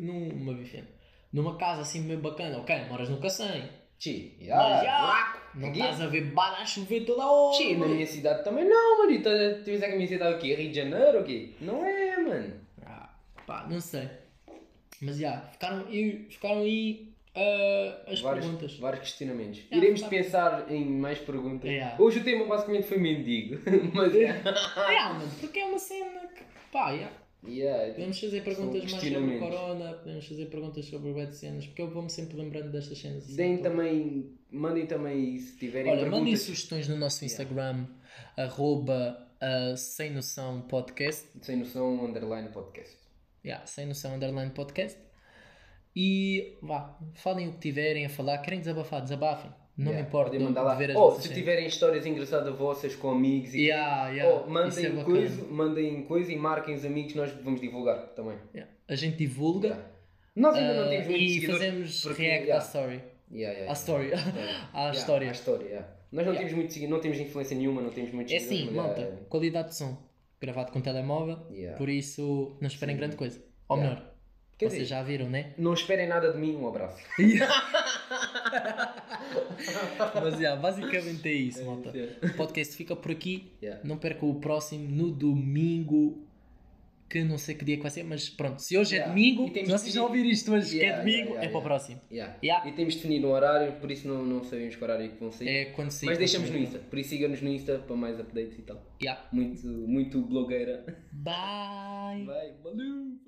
numa, numa vivenda, numa casa assim bem bacana. Ok, moras no Cacém. Chi, Mas já. Não estás a ver bala a chover toda hora. Chi, na minha cidade também não, mano. Tá- tu que a minha cidade o quê? Rio de Janeiro ou quê? Não é, mano. Ah, pá, não sei. Mas já, ficaram, aí- ficaram aí ah, as vários, perguntas. vários questionamentos. Já, Iremos pensar em mais perguntas. Hoje o tema basicamente foi mendigo. Mas é. É, mano, porque é uma cena que, pá, já. Yeah, Podemos fazer perguntas mais sobre corona, podemos fazer perguntas sobre o de cenas, porque eu vou-me sempre lembrando destas cenas. Deem também, mandem também se tiverem Olha, mandem perguntas. sugestões no nosso Instagram, arroba ah, sem noção podcast. Sem noção, underline podcast. Yeah, sem noção underline podcast. E vá, falem o que tiverem a falar. Querem desabafar, desabafem. Não Yeah, me importa podem de, mandar lá. as Oh, se tiverem histórias engraçadas vossas com amigos e Yeah, yeah, oh, é mandem bacana. coisa, mandem coisa e marquem os amigos, nós vamos divulgar também. Yeah. A gente divulga Yeah. Nós ainda não ah, temos muitos e fazemos porque- react yeah. à story. Yeah, yeah, À story. Yeah. Yeah, história. À história. Nós não temos muito não temos influência nenhuma, não temos muitos É assim, mas, malta, qualidade de som. Gravado com telemóvel, por isso não esperem Sim. grande coisa. Ou melhor, Quer vocês dizer- já viram, né? Não esperem nada de mim, um abraço. Mas yeah, basicamente é isso, malta. Yeah. O podcast fica por aqui. Yeah. Não percam o próximo no domingo. Que não sei que dia que vai ser, mas pronto, se hoje Yeah. é domingo, E temos se vocês não ouvirem isto hoje que é Yeah, domingo, yeah, yeah, é para o yeah. próximo. Yeah. Yeah. E temos definido um horário, por isso não, não sabemos que horário é que vão sair. É quando sair. Mas deixamos no Insta, por isso siga-nos no Insta para mais updates e tal. Yeah. Muito, muito blogueira. Bye. Vai, valeu!